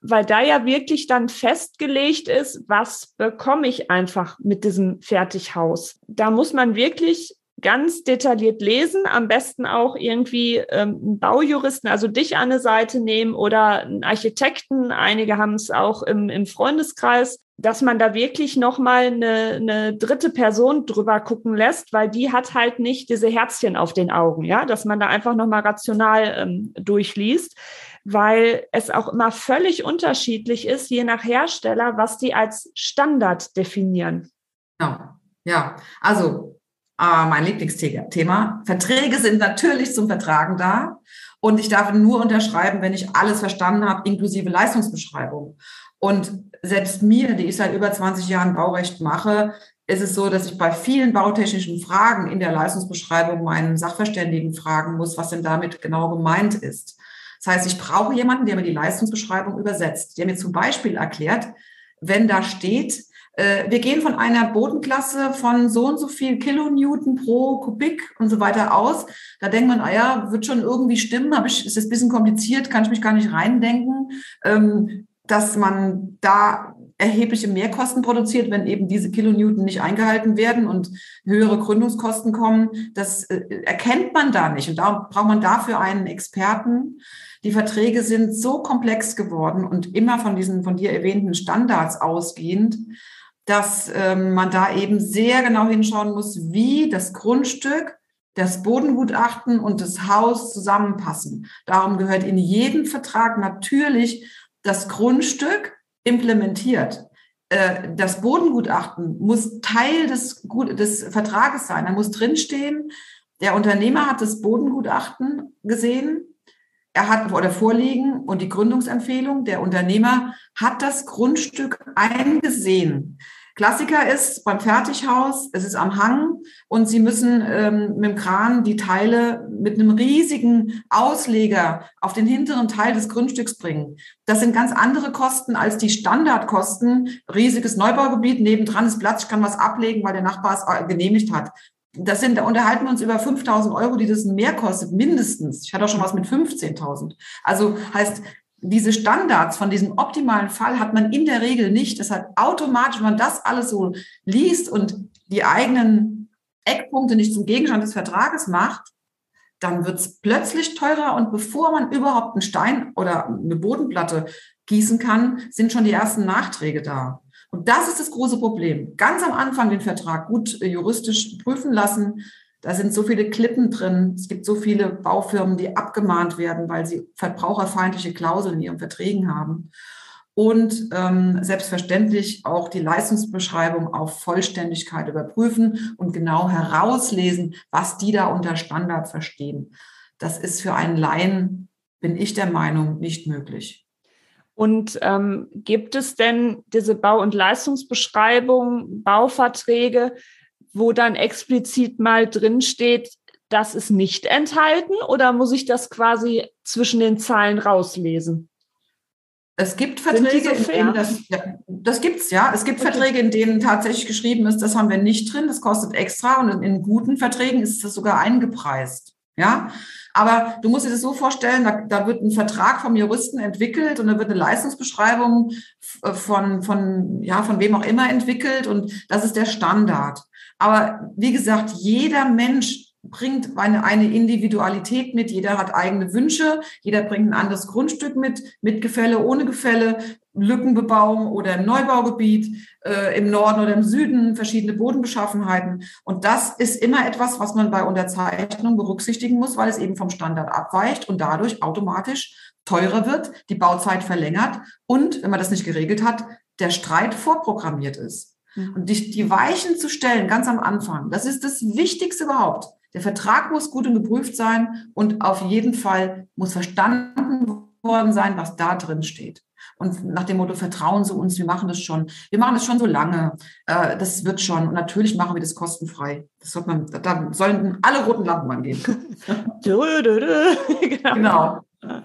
Weil da ja wirklich dann festgelegt ist, was bekomme ich einfach mit diesem Fertighaus. Da muss man wirklich ganz detailliert lesen, am besten auch irgendwie ähm, einen Baujuristen, also dich an eine Seite nehmen oder einen Architekten. Einige haben es auch im, im Freundeskreis, dass man da wirklich nochmal eine, eine dritte Person drüber gucken lässt, weil die hat halt nicht diese Herzchen auf den Augen, ja, dass man da einfach nochmal rational ähm, durchliest, weil es auch immer völlig unterschiedlich ist, je nach Hersteller, was die als Standard definieren. Genau. Ja, also äh, mein Lieblingsthema. Verträge sind natürlich zum Vertragen da und ich darf nur unterschreiben, wenn ich alles verstanden habe, inklusive Leistungsbeschreibung. Und selbst mir, die ich seit über 20 Jahren Baurecht mache, ist es so, dass ich bei vielen bautechnischen Fragen in der Leistungsbeschreibung meinen Sachverständigen fragen muss, was denn damit genau gemeint ist. Das heißt, ich brauche jemanden, der mir die Leistungsbeschreibung übersetzt, der mir zum Beispiel erklärt, wenn da steht, wir gehen von einer Bodenklasse von so und so viel Kilonewton pro Kubik und so weiter aus. Da denkt man, ah ja, wird schon irgendwie stimmen, aber ist das ein bisschen kompliziert, kann ich mich gar nicht reindenken, ähm, dass man da erhebliche Mehrkosten produziert, wenn eben diese Kilonewton nicht eingehalten werden und höhere Gründungskosten kommen. Das äh, erkennt man da nicht. Und da braucht man dafür einen Experten. Die Verträge sind so komplex geworden und immer von diesen von dir erwähnten Standards ausgehend, dass ähm, man da eben sehr genau hinschauen muss, wie das Grundstück, das Bodengutachten und das Haus zusammenpassen. Darum gehört in jedem Vertrag natürlich das Grundstück implementiert. Äh, das Bodengutachten muss Teil des, des Vertrages sein. Da muss drinstehen, der Unternehmer hat das Bodengutachten gesehen, er hat oder vorliegen und die Gründungsempfehlung, der Unternehmer hat das Grundstück eingesehen. Klassiker ist beim Fertighaus, es ist am Hang und Sie müssen ähm, mit dem Kran die Teile mit einem riesigen Ausleger auf den hinteren Teil des Grundstücks bringen. Das sind ganz andere Kosten als die Standardkosten. Riesiges Neubaugebiet, nebendran ist Platz, ich kann was ablegen, weil der Nachbar es äh, genehmigt hat. Das sind, da unterhalten wir uns über 5000 Euro, die das mehr kostet, mindestens. Ich hatte auch schon was mit 15.000. Also heißt, diese Standards von diesem optimalen Fall hat man in der Regel nicht. Deshalb automatisch, wenn man das alles so liest und die eigenen Eckpunkte nicht zum Gegenstand des Vertrages macht, dann wird es plötzlich teurer und bevor man überhaupt einen Stein oder eine Bodenplatte gießen kann, sind schon die ersten Nachträge da. Und das ist das große Problem. Ganz am Anfang den Vertrag gut äh, juristisch prüfen lassen, da sind so viele Klippen drin. Es gibt so viele Baufirmen, die abgemahnt werden, weil sie verbraucherfeindliche Klauseln in ihren Verträgen haben. Und ähm, selbstverständlich auch die Leistungsbeschreibung auf Vollständigkeit überprüfen und genau herauslesen, was die da unter Standard verstehen. Das ist für einen Laien, bin ich der Meinung, nicht möglich. Und ähm, gibt es denn diese Bau- und Leistungsbeschreibung, Bauverträge, wo dann explizit mal drin steht, das ist nicht enthalten oder muss ich das quasi zwischen den Zeilen rauslesen? Es gibt Verträge, so in denen das, ja, das gibt's ja. Es gibt okay. Verträge, in denen tatsächlich geschrieben ist, das haben wir nicht drin, das kostet extra und in guten Verträgen ist das sogar eingepreist. Ja, aber du musst dir das so vorstellen, da, da wird ein Vertrag vom Juristen entwickelt und da wird eine Leistungsbeschreibung von, von, ja, von wem auch immer entwickelt und das ist der Standard. Aber wie gesagt, jeder Mensch bringt eine, eine Individualität mit. Jeder hat eigene Wünsche. Jeder bringt ein anderes Grundstück mit, mit Gefälle, ohne Gefälle, Lückenbebauung oder im Neubaugebiet, äh, im Norden oder im Süden, verschiedene Bodenbeschaffenheiten. Und das ist immer etwas, was man bei Unterzeichnung berücksichtigen muss, weil es eben vom Standard abweicht und dadurch automatisch teurer wird, die Bauzeit verlängert und, wenn man das nicht geregelt hat, der Streit vorprogrammiert ist. Mhm. Und die, die Weichen zu stellen, ganz am Anfang, das ist das Wichtigste überhaupt. Der Vertrag muss gut und geprüft sein und auf jeden Fall muss verstanden worden sein, was da drin steht. Und nach dem Motto, vertrauen Sie uns, wir machen das schon. Wir machen das schon so lange. Äh, das wird schon. Und natürlich machen wir das kostenfrei. Das sollte man, da sollten alle roten Lampen angehen. genau. genau.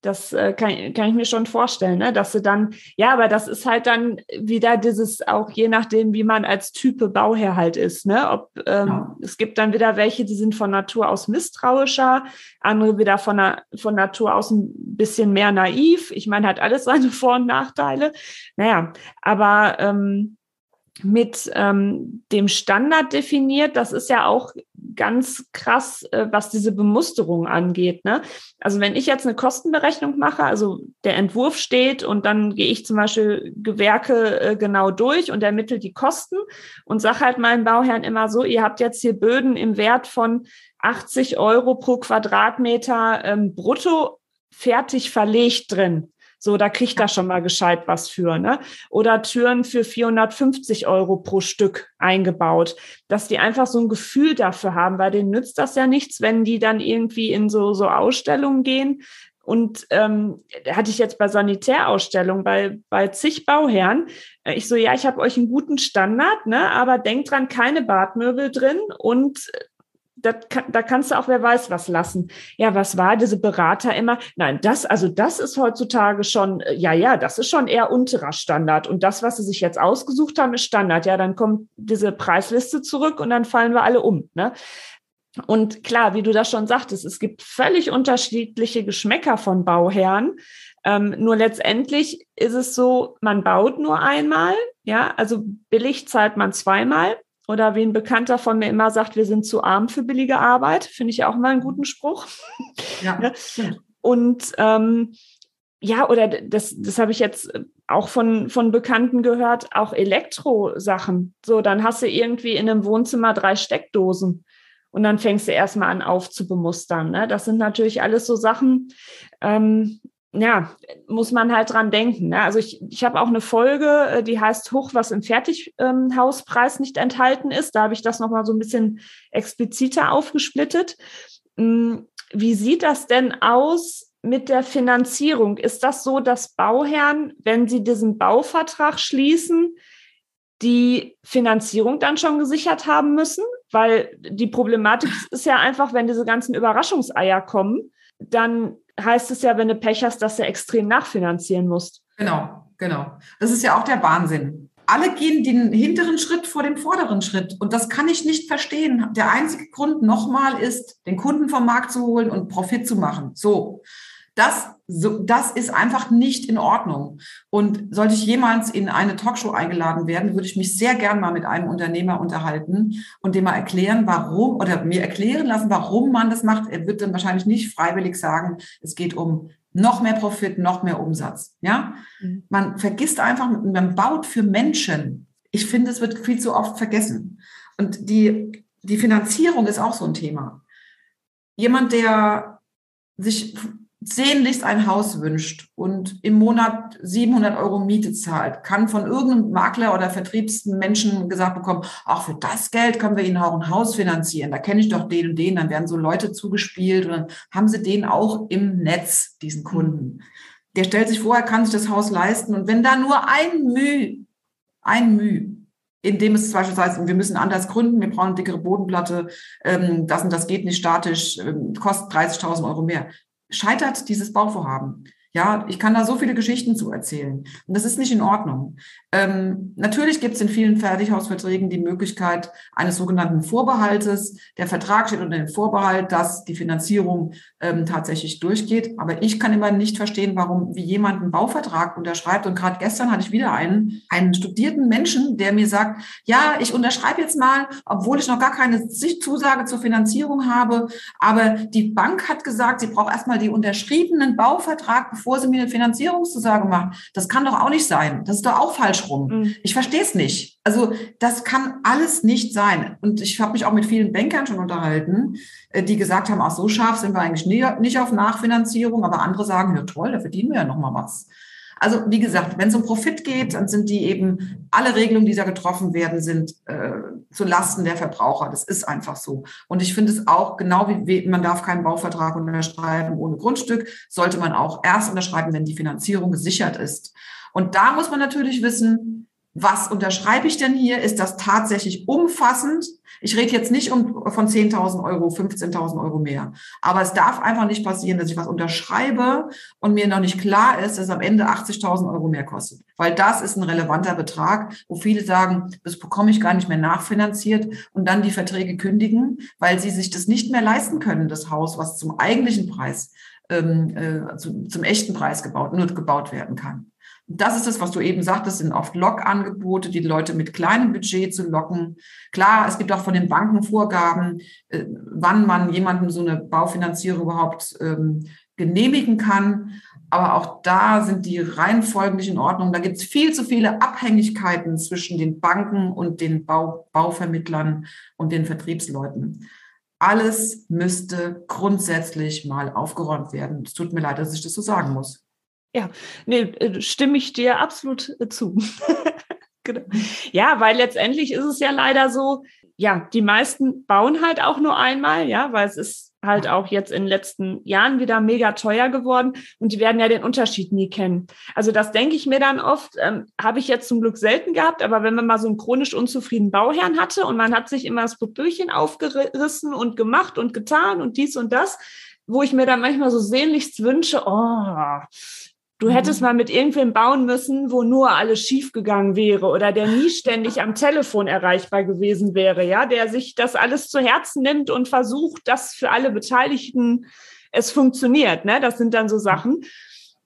Das äh, kann, kann ich mir schon vorstellen, ne? dass sie dann, ja, aber das ist halt dann wieder dieses, auch je nachdem, wie man als Type Bauherr halt ist, ne? Ob ähm, ja. es gibt dann wieder welche, die sind von Natur aus misstrauischer, andere wieder von, na, von Natur aus ein bisschen mehr naiv. Ich meine, hat alles seine Vor- und Nachteile. Naja, aber ähm, mit ähm, dem Standard definiert. Das ist ja auch ganz krass, äh, was diese Bemusterung angeht. Ne? Also wenn ich jetzt eine Kostenberechnung mache, also der Entwurf steht und dann gehe ich zum Beispiel Gewerke äh, genau durch und ermittle die Kosten und sage halt meinen Bauherren immer so, ihr habt jetzt hier Böden im Wert von 80 Euro pro Quadratmeter ähm, brutto fertig verlegt drin. So, da kriegt er schon mal gescheit was für, ne? Oder Türen für 450 Euro pro Stück eingebaut, dass die einfach so ein Gefühl dafür haben, weil denen nützt das ja nichts, wenn die dann irgendwie in so, so Ausstellungen gehen. Und ähm, hatte ich jetzt bei Sanitärausstellungen bei, bei zig Bauherren. Äh, ich so, ja, ich habe euch einen guten Standard, ne, aber denkt dran, keine Badmöbel drin und kann, da kannst du auch wer weiß was lassen. Ja, was war diese Berater immer? Nein, das, also das ist heutzutage schon, äh, ja, ja, das ist schon eher unterer Standard. Und das, was sie sich jetzt ausgesucht haben, ist Standard. Ja, dann kommt diese Preisliste zurück und dann fallen wir alle um. Ne? Und klar, wie du das schon sagtest, es gibt völlig unterschiedliche Geschmäcker von Bauherren. Ähm, nur letztendlich ist es so, man baut nur einmal, ja, also billig zahlt man zweimal. Oder wie ein Bekannter von mir immer sagt, wir sind zu arm für billige Arbeit. Finde ich auch mal einen guten Spruch. Ja. Und ähm, ja, oder das, das habe ich jetzt auch von, von Bekannten gehört, auch Elektrosachen. So, dann hast du irgendwie in einem Wohnzimmer drei Steckdosen. Und dann fängst du erstmal an aufzubemustern. Ne? Das sind natürlich alles so Sachen, ähm, ja, muss man halt dran denken. Ne? Also ich, ich habe auch eine Folge, äh, die heißt Hoch, was im Fertighauspreis nicht enthalten ist. Da habe ich das nochmal so ein bisschen expliziter aufgesplittet. Hm, wie sieht das denn aus mit der Finanzierung? Ist das so, dass Bauherren, wenn sie diesen Bauvertrag schließen, die Finanzierung dann schon gesichert haben müssen? Weil die Problematik ist ja einfach, wenn diese ganzen Überraschungseier kommen, dann heißt es ja, wenn du Pech hast, dass du extrem nachfinanzieren musst. Genau, genau. Das ist ja auch der Wahnsinn. Alle gehen den hinteren Schritt vor dem vorderen Schritt. Und das kann ich nicht verstehen. Der einzige Grund nochmal ist, den Kunden vom Markt zu holen und Profit zu machen. So. Das, so, das ist einfach nicht in Ordnung. Und sollte ich jemals in eine Talkshow eingeladen werden, würde ich mich sehr gern mal mit einem Unternehmer unterhalten und dem mal erklären, warum oder mir erklären lassen, warum man das macht. Er wird dann wahrscheinlich nicht freiwillig sagen, es geht um noch mehr Profit, noch mehr Umsatz. Ja, mhm. man vergisst einfach, man baut für Menschen. Ich finde, es wird viel zu oft vergessen. Und die, die Finanzierung ist auch so ein Thema. Jemand, der sich sehnlichst ein Haus wünscht und im Monat 700 Euro Miete zahlt, kann von irgendeinem Makler oder Vertriebsmenschen gesagt bekommen, auch für das Geld können wir Ihnen auch ein Haus finanzieren. Da kenne ich doch den und den. Dann werden so Leute zugespielt und dann haben Sie den auch im Netz, diesen Kunden. Der stellt sich vor, er kann sich das Haus leisten. Und wenn da nur ein Müh, ein Müh, in dem es beispielsweise, wir müssen anders gründen, wir brauchen eine dickere Bodenplatte, ähm, das und das geht nicht statisch, ähm, kostet 30.000 Euro mehr scheitert dieses Bauvorhaben. Ja, ich kann da so viele Geschichten zu erzählen. Und das ist nicht in Ordnung. Ähm, natürlich gibt es in vielen Fertighausverträgen die Möglichkeit eines sogenannten Vorbehaltes. Der Vertrag steht unter dem Vorbehalt, dass die Finanzierung ähm, tatsächlich durchgeht. Aber ich kann immer nicht verstehen, warum wie jemand einen Bauvertrag unterschreibt. Und gerade gestern hatte ich wieder einen, einen studierten Menschen, der mir sagt, ja, ich unterschreibe jetzt mal, obwohl ich noch gar keine Zusage zur Finanzierung habe. Aber die Bank hat gesagt, sie braucht erstmal die unterschriebenen Bauvertrag, bevor sie mir eine Finanzierungszusage macht. Das kann doch auch nicht sein. Das ist doch auch falsch rum. Mhm. Ich verstehe es nicht. Also das kann alles nicht sein. Und ich habe mich auch mit vielen Bankern schon unterhalten, äh, die gesagt haben, ach so scharf sind wir eigentlich nicht auf Nachfinanzierung, aber andere sagen, ja toll, da verdienen wir ja noch mal was. Also wie gesagt, wenn es um Profit geht, dann sind die eben, alle Regelungen, die da getroffen werden, sind äh, zu Lasten der Verbraucher. Das ist einfach so. Und ich finde es auch, genau wie man darf keinen Bauvertrag unterschreiben ohne Grundstück, sollte man auch erst unterschreiben, wenn die Finanzierung gesichert ist. Und da muss man natürlich wissen, was unterschreibe ich denn hier? Ist das tatsächlich umfassend? Ich rede jetzt nicht um, von 10.000 Euro, 15.000 Euro mehr. Aber es darf einfach nicht passieren, dass ich was unterschreibe und mir noch nicht klar ist, dass es am Ende 80.000 Euro mehr kostet. Weil das ist ein relevanter Betrag, wo viele sagen, das bekomme ich gar nicht mehr nachfinanziert und dann die Verträge kündigen, weil sie sich das nicht mehr leisten können, das Haus, was zum eigentlichen Preis, ähm, äh, zu, zum echten Preis gebaut, nur gebaut werden kann. Das ist es, was du eben sagtest, sind oft Lockangebote, die Leute mit kleinem Budget zu locken. Klar, es gibt auch von den Banken Vorgaben, äh, wann man jemandem so eine Baufinanzierung überhaupt ähm, genehmigen kann. Aber auch da sind die Reihenfolgen nicht in Ordnung. Da gibt es viel zu viele Abhängigkeiten zwischen den Banken und den Bau, Bauvermittlern und den Vertriebsleuten. Alles müsste grundsätzlich mal aufgeräumt werden. Es tut mir leid, dass ich das so sagen muss. Ja, nee, äh, stimme ich dir absolut äh, zu. Genau. Ja, weil letztendlich ist es ja leider so, ja, die meisten bauen halt auch nur einmal, ja, weil es ist halt auch jetzt in den letzten Jahren wieder mega teuer geworden und die werden ja den Unterschied nie kennen. Also das denke ich mir dann oft, ähm, habe ich jetzt zum Glück selten gehabt, aber wenn man mal so einen chronisch unzufriedenen Bauherrn hatte und man hat sich immer das Popöchen aufgerissen und gemacht und getan und dies und das, wo ich mir dann manchmal so sehnlichst wünsche, oh, Du hättest mhm. mal mit irgendwem bauen müssen, wo nur alles schiefgegangen wäre oder der nie ständig am Telefon erreichbar gewesen wäre, ja, der sich das alles zu Herzen nimmt und versucht, dass für alle Beteiligten es funktioniert. Ne? Das sind dann so Sachen.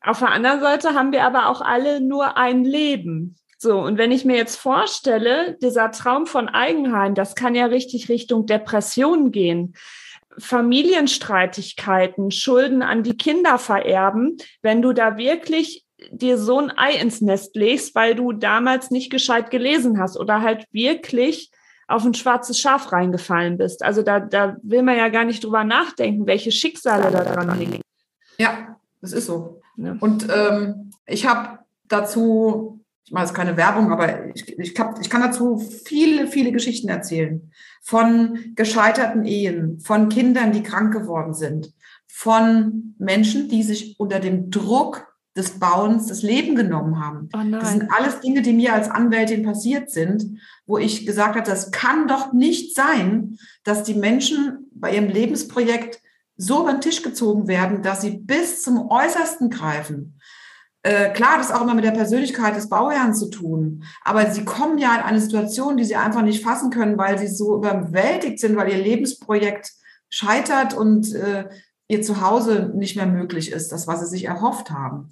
Auf der anderen Seite haben wir aber auch alle nur ein Leben. So, und wenn ich mir jetzt vorstelle, dieser Traum von Eigenheim, das kann ja richtig Richtung Depression gehen. Familienstreitigkeiten, Schulden an die Kinder vererben, wenn du da wirklich dir so ein Ei ins Nest legst, weil du damals nicht gescheit gelesen hast oder halt wirklich auf ein schwarzes Schaf reingefallen bist. Also da, da will man ja gar nicht drüber nachdenken, welche Schicksale da dran liegen. Ja, das ist so. Ja. Und ähm, ich habe dazu ich mache jetzt keine Werbung, aber ich, ich, hab, ich kann dazu viele, viele Geschichten erzählen. Von gescheiterten Ehen, von Kindern, die krank geworden sind, von Menschen, die sich unter dem Druck des Bauens das Leben genommen haben. Oh das sind alles Dinge, die mir als Anwältin passiert sind, wo ich gesagt habe, das kann doch nicht sein, dass die Menschen bei ihrem Lebensprojekt so über den Tisch gezogen werden, dass sie bis zum Äußersten greifen. Äh, klar, das ist auch immer mit der Persönlichkeit des Bauherrn zu tun. Aber sie kommen ja in eine Situation, die sie einfach nicht fassen können, weil sie so überwältigt sind, weil ihr Lebensprojekt scheitert und äh, ihr Zuhause nicht mehr möglich ist, das, was sie sich erhofft haben.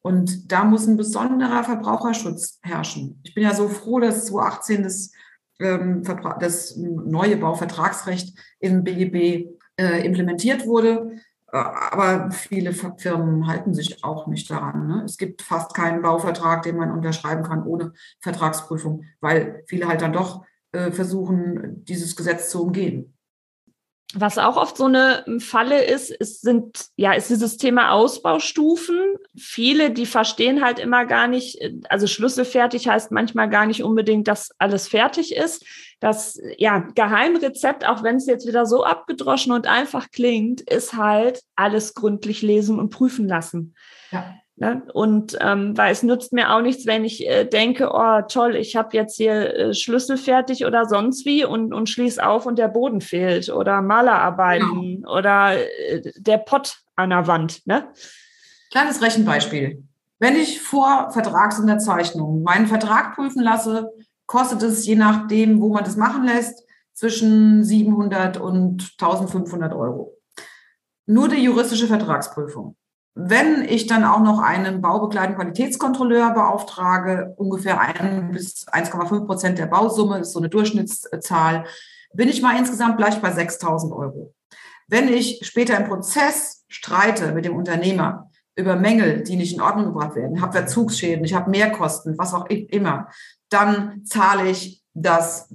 Und da muss ein besonderer Verbraucherschutz herrschen. Ich bin ja so froh, dass 2018 das, ähm, das neue Bauvertragsrecht im BGB äh, implementiert wurde aber viele Firmen halten sich auch nicht daran. Ne? Es gibt fast keinen Bauvertrag, den man unterschreiben kann ohne Vertragsprüfung, weil viele halt dann doch äh, versuchen, dieses Gesetz zu umgehen. Was auch oft so eine Falle ist, ist, sind, ja, ist dieses Thema Ausbaustufen. Viele, die verstehen halt immer gar nicht, also schlüsselfertig heißt manchmal gar nicht unbedingt, dass alles fertig ist. Das, ja, Geheimrezept, auch wenn es jetzt wieder so abgedroschen und einfach klingt, ist halt alles gründlich lesen und prüfen lassen. Ja. Ne? Und ähm, weil es nützt mir auch nichts, wenn ich äh, denke, oh toll, ich habe jetzt hier äh, Schlüssel fertig oder sonst wie und, und schließe auf und der Boden fehlt oder Malerarbeiten genau. oder äh, der Pott an der Wand. Ne? Kleines Rechenbeispiel. Wenn ich vor Vertragsunterzeichnung meinen Vertrag prüfen lasse, kostet es je nachdem, wo man das machen lässt, zwischen 700 und 1500 Euro. Nur die juristische Vertragsprüfung. Wenn ich dann auch noch einen baubegleitenden Qualitätskontrolleur beauftrage, ungefähr ein bis 1,5 Prozent der Bausumme ist so eine Durchschnittszahl, bin ich mal insgesamt gleich bei 6.000 Euro. Wenn ich später im Prozess streite mit dem Unternehmer über Mängel, die nicht in Ordnung gebracht werden, habe Verzugsschäden, ich habe Mehrkosten, was auch immer, dann zahle ich das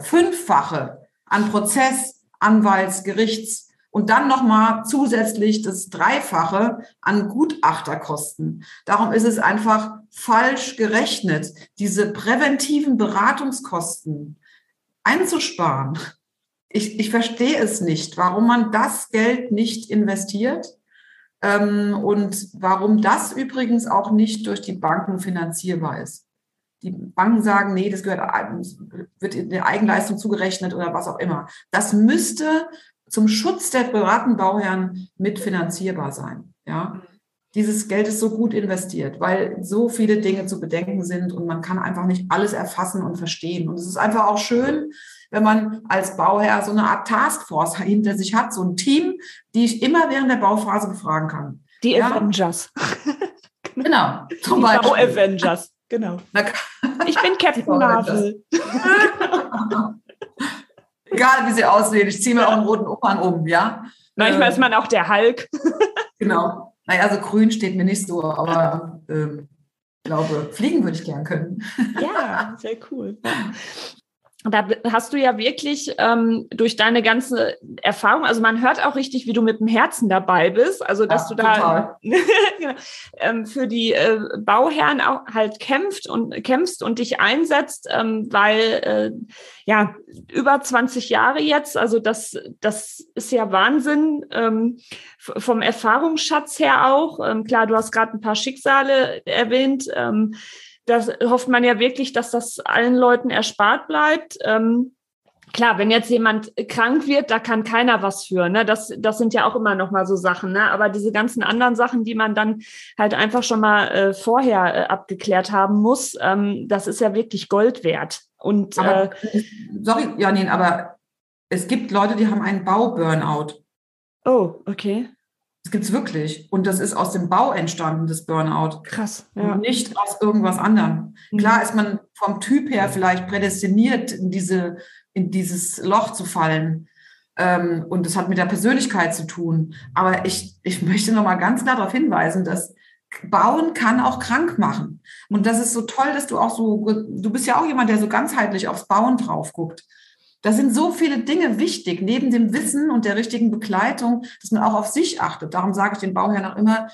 Fünffache an Prozess, Anwalts, Gerichts, und dann nochmal zusätzlich das Dreifache an Gutachterkosten. Darum ist es einfach falsch gerechnet, diese präventiven Beratungskosten einzusparen. Ich, ich verstehe es nicht, warum man das Geld nicht investiert ähm, und warum das übrigens auch nicht durch die Banken finanzierbar ist. Die Banken sagen, nee, das gehört, wird in der Eigenleistung zugerechnet oder was auch immer. Das müsste zum Schutz der privaten Bauherren mitfinanzierbar sein. Ja. Dieses Geld ist so gut investiert, weil so viele Dinge zu bedenken sind und man kann einfach nicht alles erfassen und verstehen. Und es ist einfach auch schön, wenn man als Bauherr so eine Art Taskforce hinter sich hat, so ein Team, die ich immer während der Bauphase befragen kann. Die ja? Avengers. genau. Zum die Bau-Avengers, genau. Ich bin Captain Marvel. Egal, wie sie aussehen, ich ziehe mir auch einen roten Umhang um, ja. Manchmal ähm, ist man auch der Hulk. genau. Naja, also grün steht mir nicht so, aber ähm, glaube, fliegen würde ich gern können. Ja, sehr cool da hast du ja wirklich ähm, durch deine ganze Erfahrung, also man hört auch richtig, wie du mit dem Herzen dabei bist, also dass ja, du da genau, ähm, für die äh, Bauherren auch halt kämpft und kämpfst und dich einsetzt, ähm, weil äh, ja über 20 Jahre jetzt, also das das ist ja Wahnsinn ähm, vom Erfahrungsschatz her auch. Ähm, klar, du hast gerade ein paar Schicksale erwähnt. Ähm, das hofft man ja wirklich, dass das allen Leuten erspart bleibt. Ähm, klar, wenn jetzt jemand krank wird, da kann keiner was für. Ne? Das, das sind ja auch immer noch mal so Sachen. Ne? Aber diese ganzen anderen Sachen, die man dann halt einfach schon mal äh, vorher äh, abgeklärt haben muss, ähm, das ist ja wirklich Gold wert. Und aber, äh, sorry, Janine, aber es gibt Leute, die haben einen Bau-Burnout. Oh, okay. Das gibt es wirklich. Und das ist aus dem Bau entstanden, das Burnout. Krass. Ja. Und nicht aus irgendwas anderem. Mhm. Klar ist man vom Typ her vielleicht prädestiniert, in, diese, in dieses Loch zu fallen. Ähm, und das hat mit der Persönlichkeit zu tun. Aber ich, ich möchte nochmal ganz klar darauf hinweisen, dass Bauen kann auch krank machen. Und das ist so toll, dass du auch so, du bist ja auch jemand, der so ganzheitlich aufs Bauen drauf guckt. Da sind so viele Dinge wichtig, neben dem Wissen und der richtigen Begleitung, dass man auch auf sich achtet. Darum sage ich den Bauherren auch immer,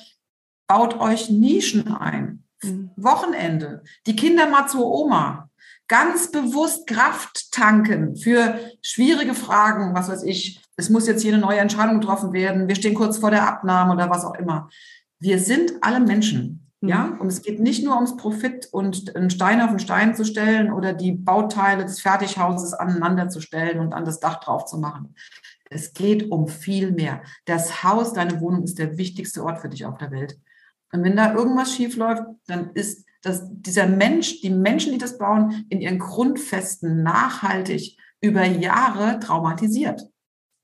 baut euch Nischen ein. Mhm. Wochenende, die Kinder mal zur Oma. Ganz bewusst Kraft tanken für schwierige Fragen, was weiß ich. Es muss jetzt hier eine neue Entscheidung getroffen werden. Wir stehen kurz vor der Abnahme oder was auch immer. Wir sind alle Menschen. Ja, mhm. und es geht nicht nur ums Profit und einen Stein auf einen Stein zu stellen oder die Bauteile des Fertighauses aneinander zu stellen und an das Dach drauf zu machen. Es geht um viel mehr. Das Haus, deine Wohnung ist der wichtigste Ort für dich auf der Welt. Und wenn da irgendwas schief läuft, dann ist das, dieser Mensch, die Menschen, die das bauen, in ihren Grundfesten nachhaltig über Jahre traumatisiert.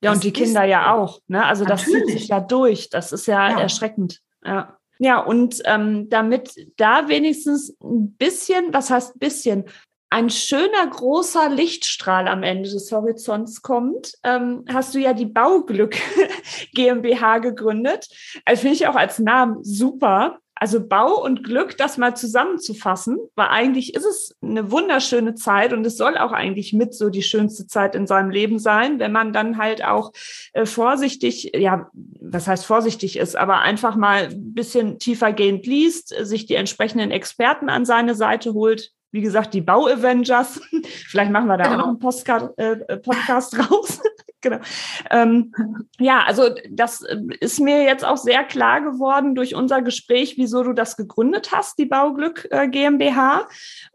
Ja, das und die Kinder ja auch. Ne? Also das zieht sich ja durch. Das ist ja, ja. erschreckend. Ja. Ja, und ähm, damit da wenigstens ein bisschen, was heißt bisschen, ein schöner großer Lichtstrahl am Ende des Horizonts kommt, ähm, hast du ja die Bauglück GmbH gegründet. Also finde ich auch als Namen super. Also Bau und Glück, das mal zusammenzufassen, weil eigentlich ist es eine wunderschöne Zeit und es soll auch eigentlich mit so die schönste Zeit in seinem Leben sein, wenn man dann halt auch äh, vorsichtig, ja, was heißt vorsichtig ist, aber einfach mal ein bisschen tiefergehend liest, sich die entsprechenden Experten an seine Seite holt, wie gesagt, die Bau-Avengers. Vielleicht machen wir da genau. auch noch einen Postcard, äh, Podcast raus. Genau. Ähm, ja, also das äh, ist mir jetzt auch sehr klar geworden durch unser Gespräch, wieso du das gegründet hast, die Bauglück äh, GmbH.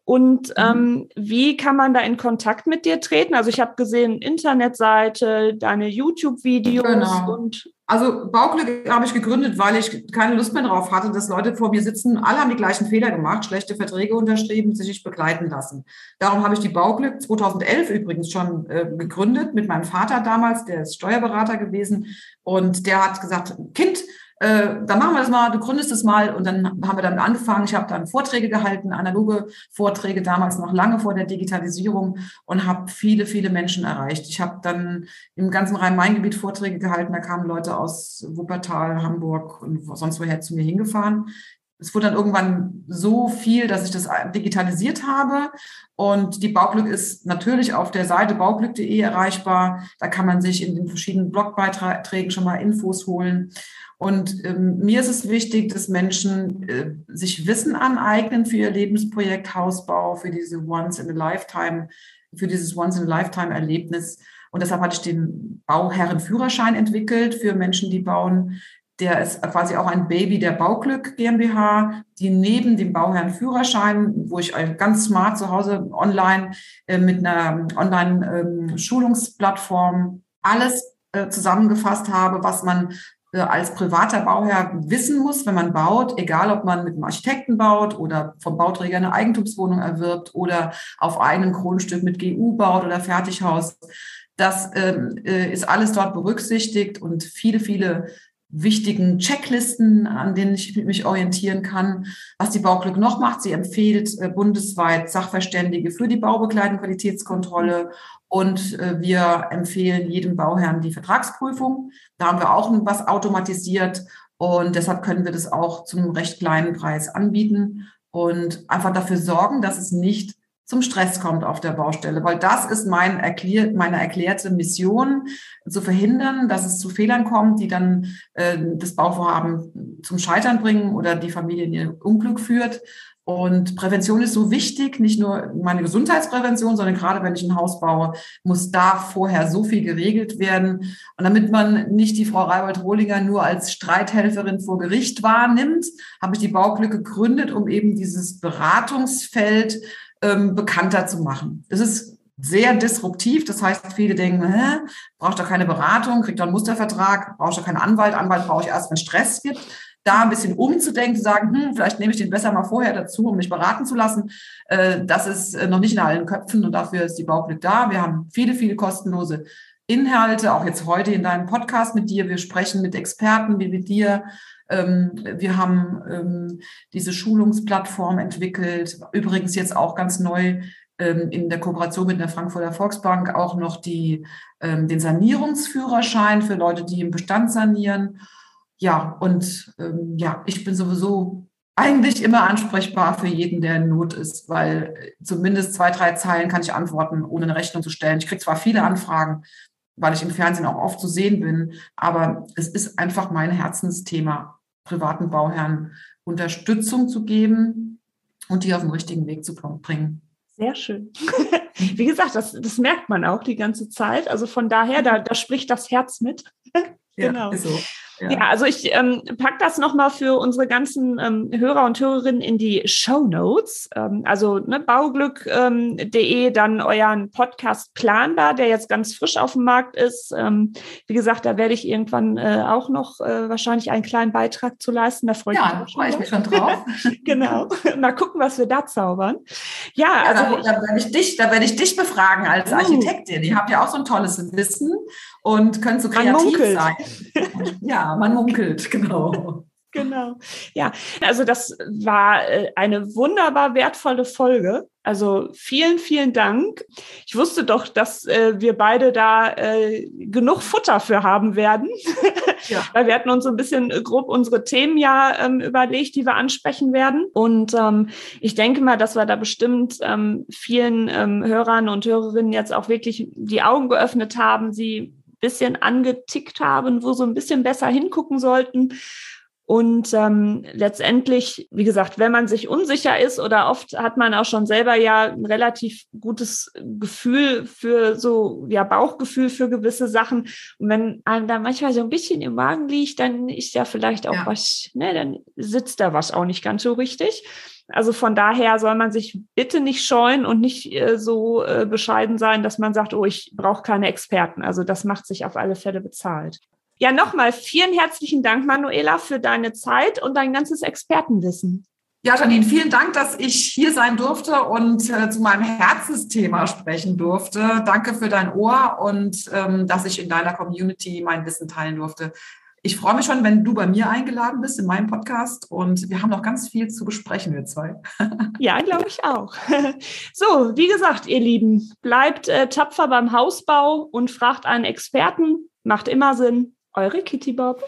Und mhm. ähm, wie kann man da in Kontakt mit dir treten? Also ich habe gesehen, Internetseite, deine YouTube-Videos genau. und also Bauglück habe ich gegründet, weil ich keine Lust mehr darauf hatte, dass Leute vor mir sitzen. Alle haben die gleichen Fehler gemacht, schlechte Verträge unterschrieben, sich nicht begleiten lassen. Darum habe ich die Bauglück 2011 übrigens schon äh, gegründet mit meinem Vater damals, der ist Steuerberater gewesen. Und der hat gesagt, Kind, äh, dann machen wir das mal, du gründest es mal und dann haben wir damit angefangen. Ich habe dann Vorträge gehalten, analoge Vorträge, damals noch lange vor der Digitalisierung und habe viele, viele Menschen erreicht. Ich habe dann im ganzen Rhein-Main-Gebiet Vorträge gehalten, da kamen Leute aus Wuppertal, Hamburg und sonst woher zu mir hingefahren. Es wurde dann irgendwann so viel, dass ich das digitalisiert habe. Und die Bauglück ist natürlich auf der Seite bauglück.de erreichbar. Da kann man sich in den verschiedenen Blogbeiträgen schon mal Infos holen. Und ähm, mir ist es wichtig, dass Menschen äh, sich Wissen aneignen für ihr Lebensprojekt Hausbau, für diese Once in a Lifetime, für dieses Once in a Lifetime Erlebnis. Und deshalb hatte ich den Bauherrenführerschein entwickelt für Menschen, die bauen, Der ist quasi auch ein Baby der Bauglück GmbH, die neben dem Bauherrenführerschein, wo ich ganz smart zu Hause online äh, mit einer Online-Schulungsplattform ähm, alles äh, zusammengefasst habe, was man als privater Bauherr wissen muss, wenn man baut, egal ob man mit einem Architekten baut oder vom Bauträger eine Eigentumswohnung erwirbt oder auf einem Grundstück mit GU baut oder Fertighaus. Das ähm, äh, ist alles dort berücksichtigt und viele, viele wichtigen Checklisten, an denen ich mich orientieren kann. Was die Bauglück noch macht, sie empfiehlt äh, bundesweit Sachverständige für die baubegleitende Qualitätskontrolle und äh, wir empfehlen jedem Bauherrn die Vertragsprüfung. Da haben wir auch was automatisiert und deshalb können wir das auch zum recht kleinen Preis anbieten und einfach dafür sorgen, dass es nicht zum Stress kommt auf der Baustelle, weil das ist mein erklär, meine erklärte Mission, zu verhindern, dass es zu Fehlern kommt, die dann äh, das Bauvorhaben zum Scheitern bringen oder die Familie in ihr Unglück führt. Und Prävention ist so wichtig, nicht nur meine Gesundheitsprävention, sondern gerade wenn ich ein Haus baue, muss da vorher so viel geregelt werden. Und damit man nicht die Frau Reibold-Rohlinger nur als Streithelferin vor Gericht wahrnimmt, habe ich die Bauglück gegründet, um eben dieses Beratungsfeld ähm, bekannter zu machen. Das ist sehr disruptiv. Das heißt, viele denken, hä, braucht doch keine Beratung, kriegt doch einen Mustervertrag, braucht doch keinen Anwalt. Anwalt brauche ich erst, wenn Stress gibt. Da ein bisschen umzudenken, zu sagen, hm, vielleicht nehme ich den besser mal vorher dazu, um mich beraten zu lassen. Äh, das ist äh, noch nicht in allen Köpfen und dafür ist die Baublick da. Wir haben viele, viele kostenlose Inhalte, auch jetzt heute in deinem Podcast mit dir. Wir sprechen mit Experten wie mit dir ähm, wir haben ähm, diese Schulungsplattform entwickelt, übrigens jetzt auch ganz neu ähm, in der Kooperation mit der Frankfurter Volksbank auch noch die, den Sanierungsführerschein für Leute, die im Bestand sanieren. Ja, und ja, ich bin sowieso eigentlich immer ansprechbar für jeden, der in Not ist, weil zumindest zwei, drei Zeilen kann ich antworten, ohne eine Rechnung zu stellen. Ich kriege zwar viele Anfragen, weil ich im Fernsehen auch oft zu sehen bin, aber es ist einfach mein Herzensthema privaten Bauherren Unterstützung zu geben und die auf den richtigen Weg zu bringen. Sehr schön. Wie gesagt, das, das merkt man auch die ganze Zeit. Also von daher, da, da spricht das Herz mit. Genau. Ja, so. Ja. ja, also ich ähm, pack das nochmal für unsere ganzen ähm, Hörer und Hörerinnen in die Show Notes. Ähm, also ne, bauglück.de, ähm, dann euren Podcast Planbar, der jetzt ganz frisch auf dem Markt ist. Ähm, wie gesagt, da werde ich irgendwann äh, auch noch äh, wahrscheinlich einen kleinen Beitrag zu leisten. Da freue ja, ich, freu ich mich schon drauf. genau. Mal gucken, was wir da zaubern. Ja, ja also da, da werde ich dich, da werde ich dich befragen als uh. Architektin. Ich habe ja auch so ein tolles Wissen und können so kreativ sein. ja, man munkelt, genau. Genau. Ja, also das war äh, eine wunderbar wertvolle Folge. Also vielen, vielen Dank. Ich wusste doch, dass äh, wir beide da äh, genug Futter für haben werden, ja. weil wir hatten uns so ein bisschen grob unsere Themen ja ähm, überlegt, die wir ansprechen werden. Und ähm, ich denke mal, dass wir da bestimmt ähm, vielen ähm, Hörern und Hörerinnen jetzt auch wirklich die Augen geöffnet haben, sie bisschen angetickt haben, wo so ein bisschen besser hingucken sollten. Und ähm, letztendlich, wie gesagt, wenn man sich unsicher ist oder oft hat man auch schon selber ja ein relativ gutes Gefühl für so, ja, Bauchgefühl für gewisse Sachen. Und wenn einem da manchmal so ein bisschen im Magen liegt, dann ist ja vielleicht auch ja. was, ne, dann sitzt da was auch nicht ganz so richtig. Also von daher soll man sich bitte nicht scheuen und nicht äh, so äh, bescheiden sein, dass man sagt, oh, ich brauche keine Experten. Also das macht sich auf alle Fälle bezahlt. Ja, nochmal vielen herzlichen Dank, Manuela, für deine Zeit und dein ganzes Expertenwissen. Ja, Janine, vielen Dank, dass ich hier sein durfte und äh, zu meinem Herzensthema sprechen durfte. Danke für dein Ohr und ähm, dass ich in deiner Community mein Wissen teilen durfte. Ich freue mich schon, wenn du bei mir eingeladen bist in meinem Podcast und wir haben noch ganz viel zu besprechen, wir zwei. Ja, glaube ich auch. So, wie gesagt, ihr Lieben, bleibt äh, tapfer beim Hausbau und fragt einen Experten. Macht immer Sinn. Eure Kitty Bob.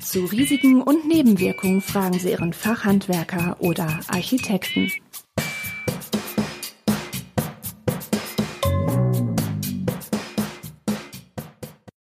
Zu Risiken und Nebenwirkungen fragen Sie Ihren Fachhandwerker oder Architekten.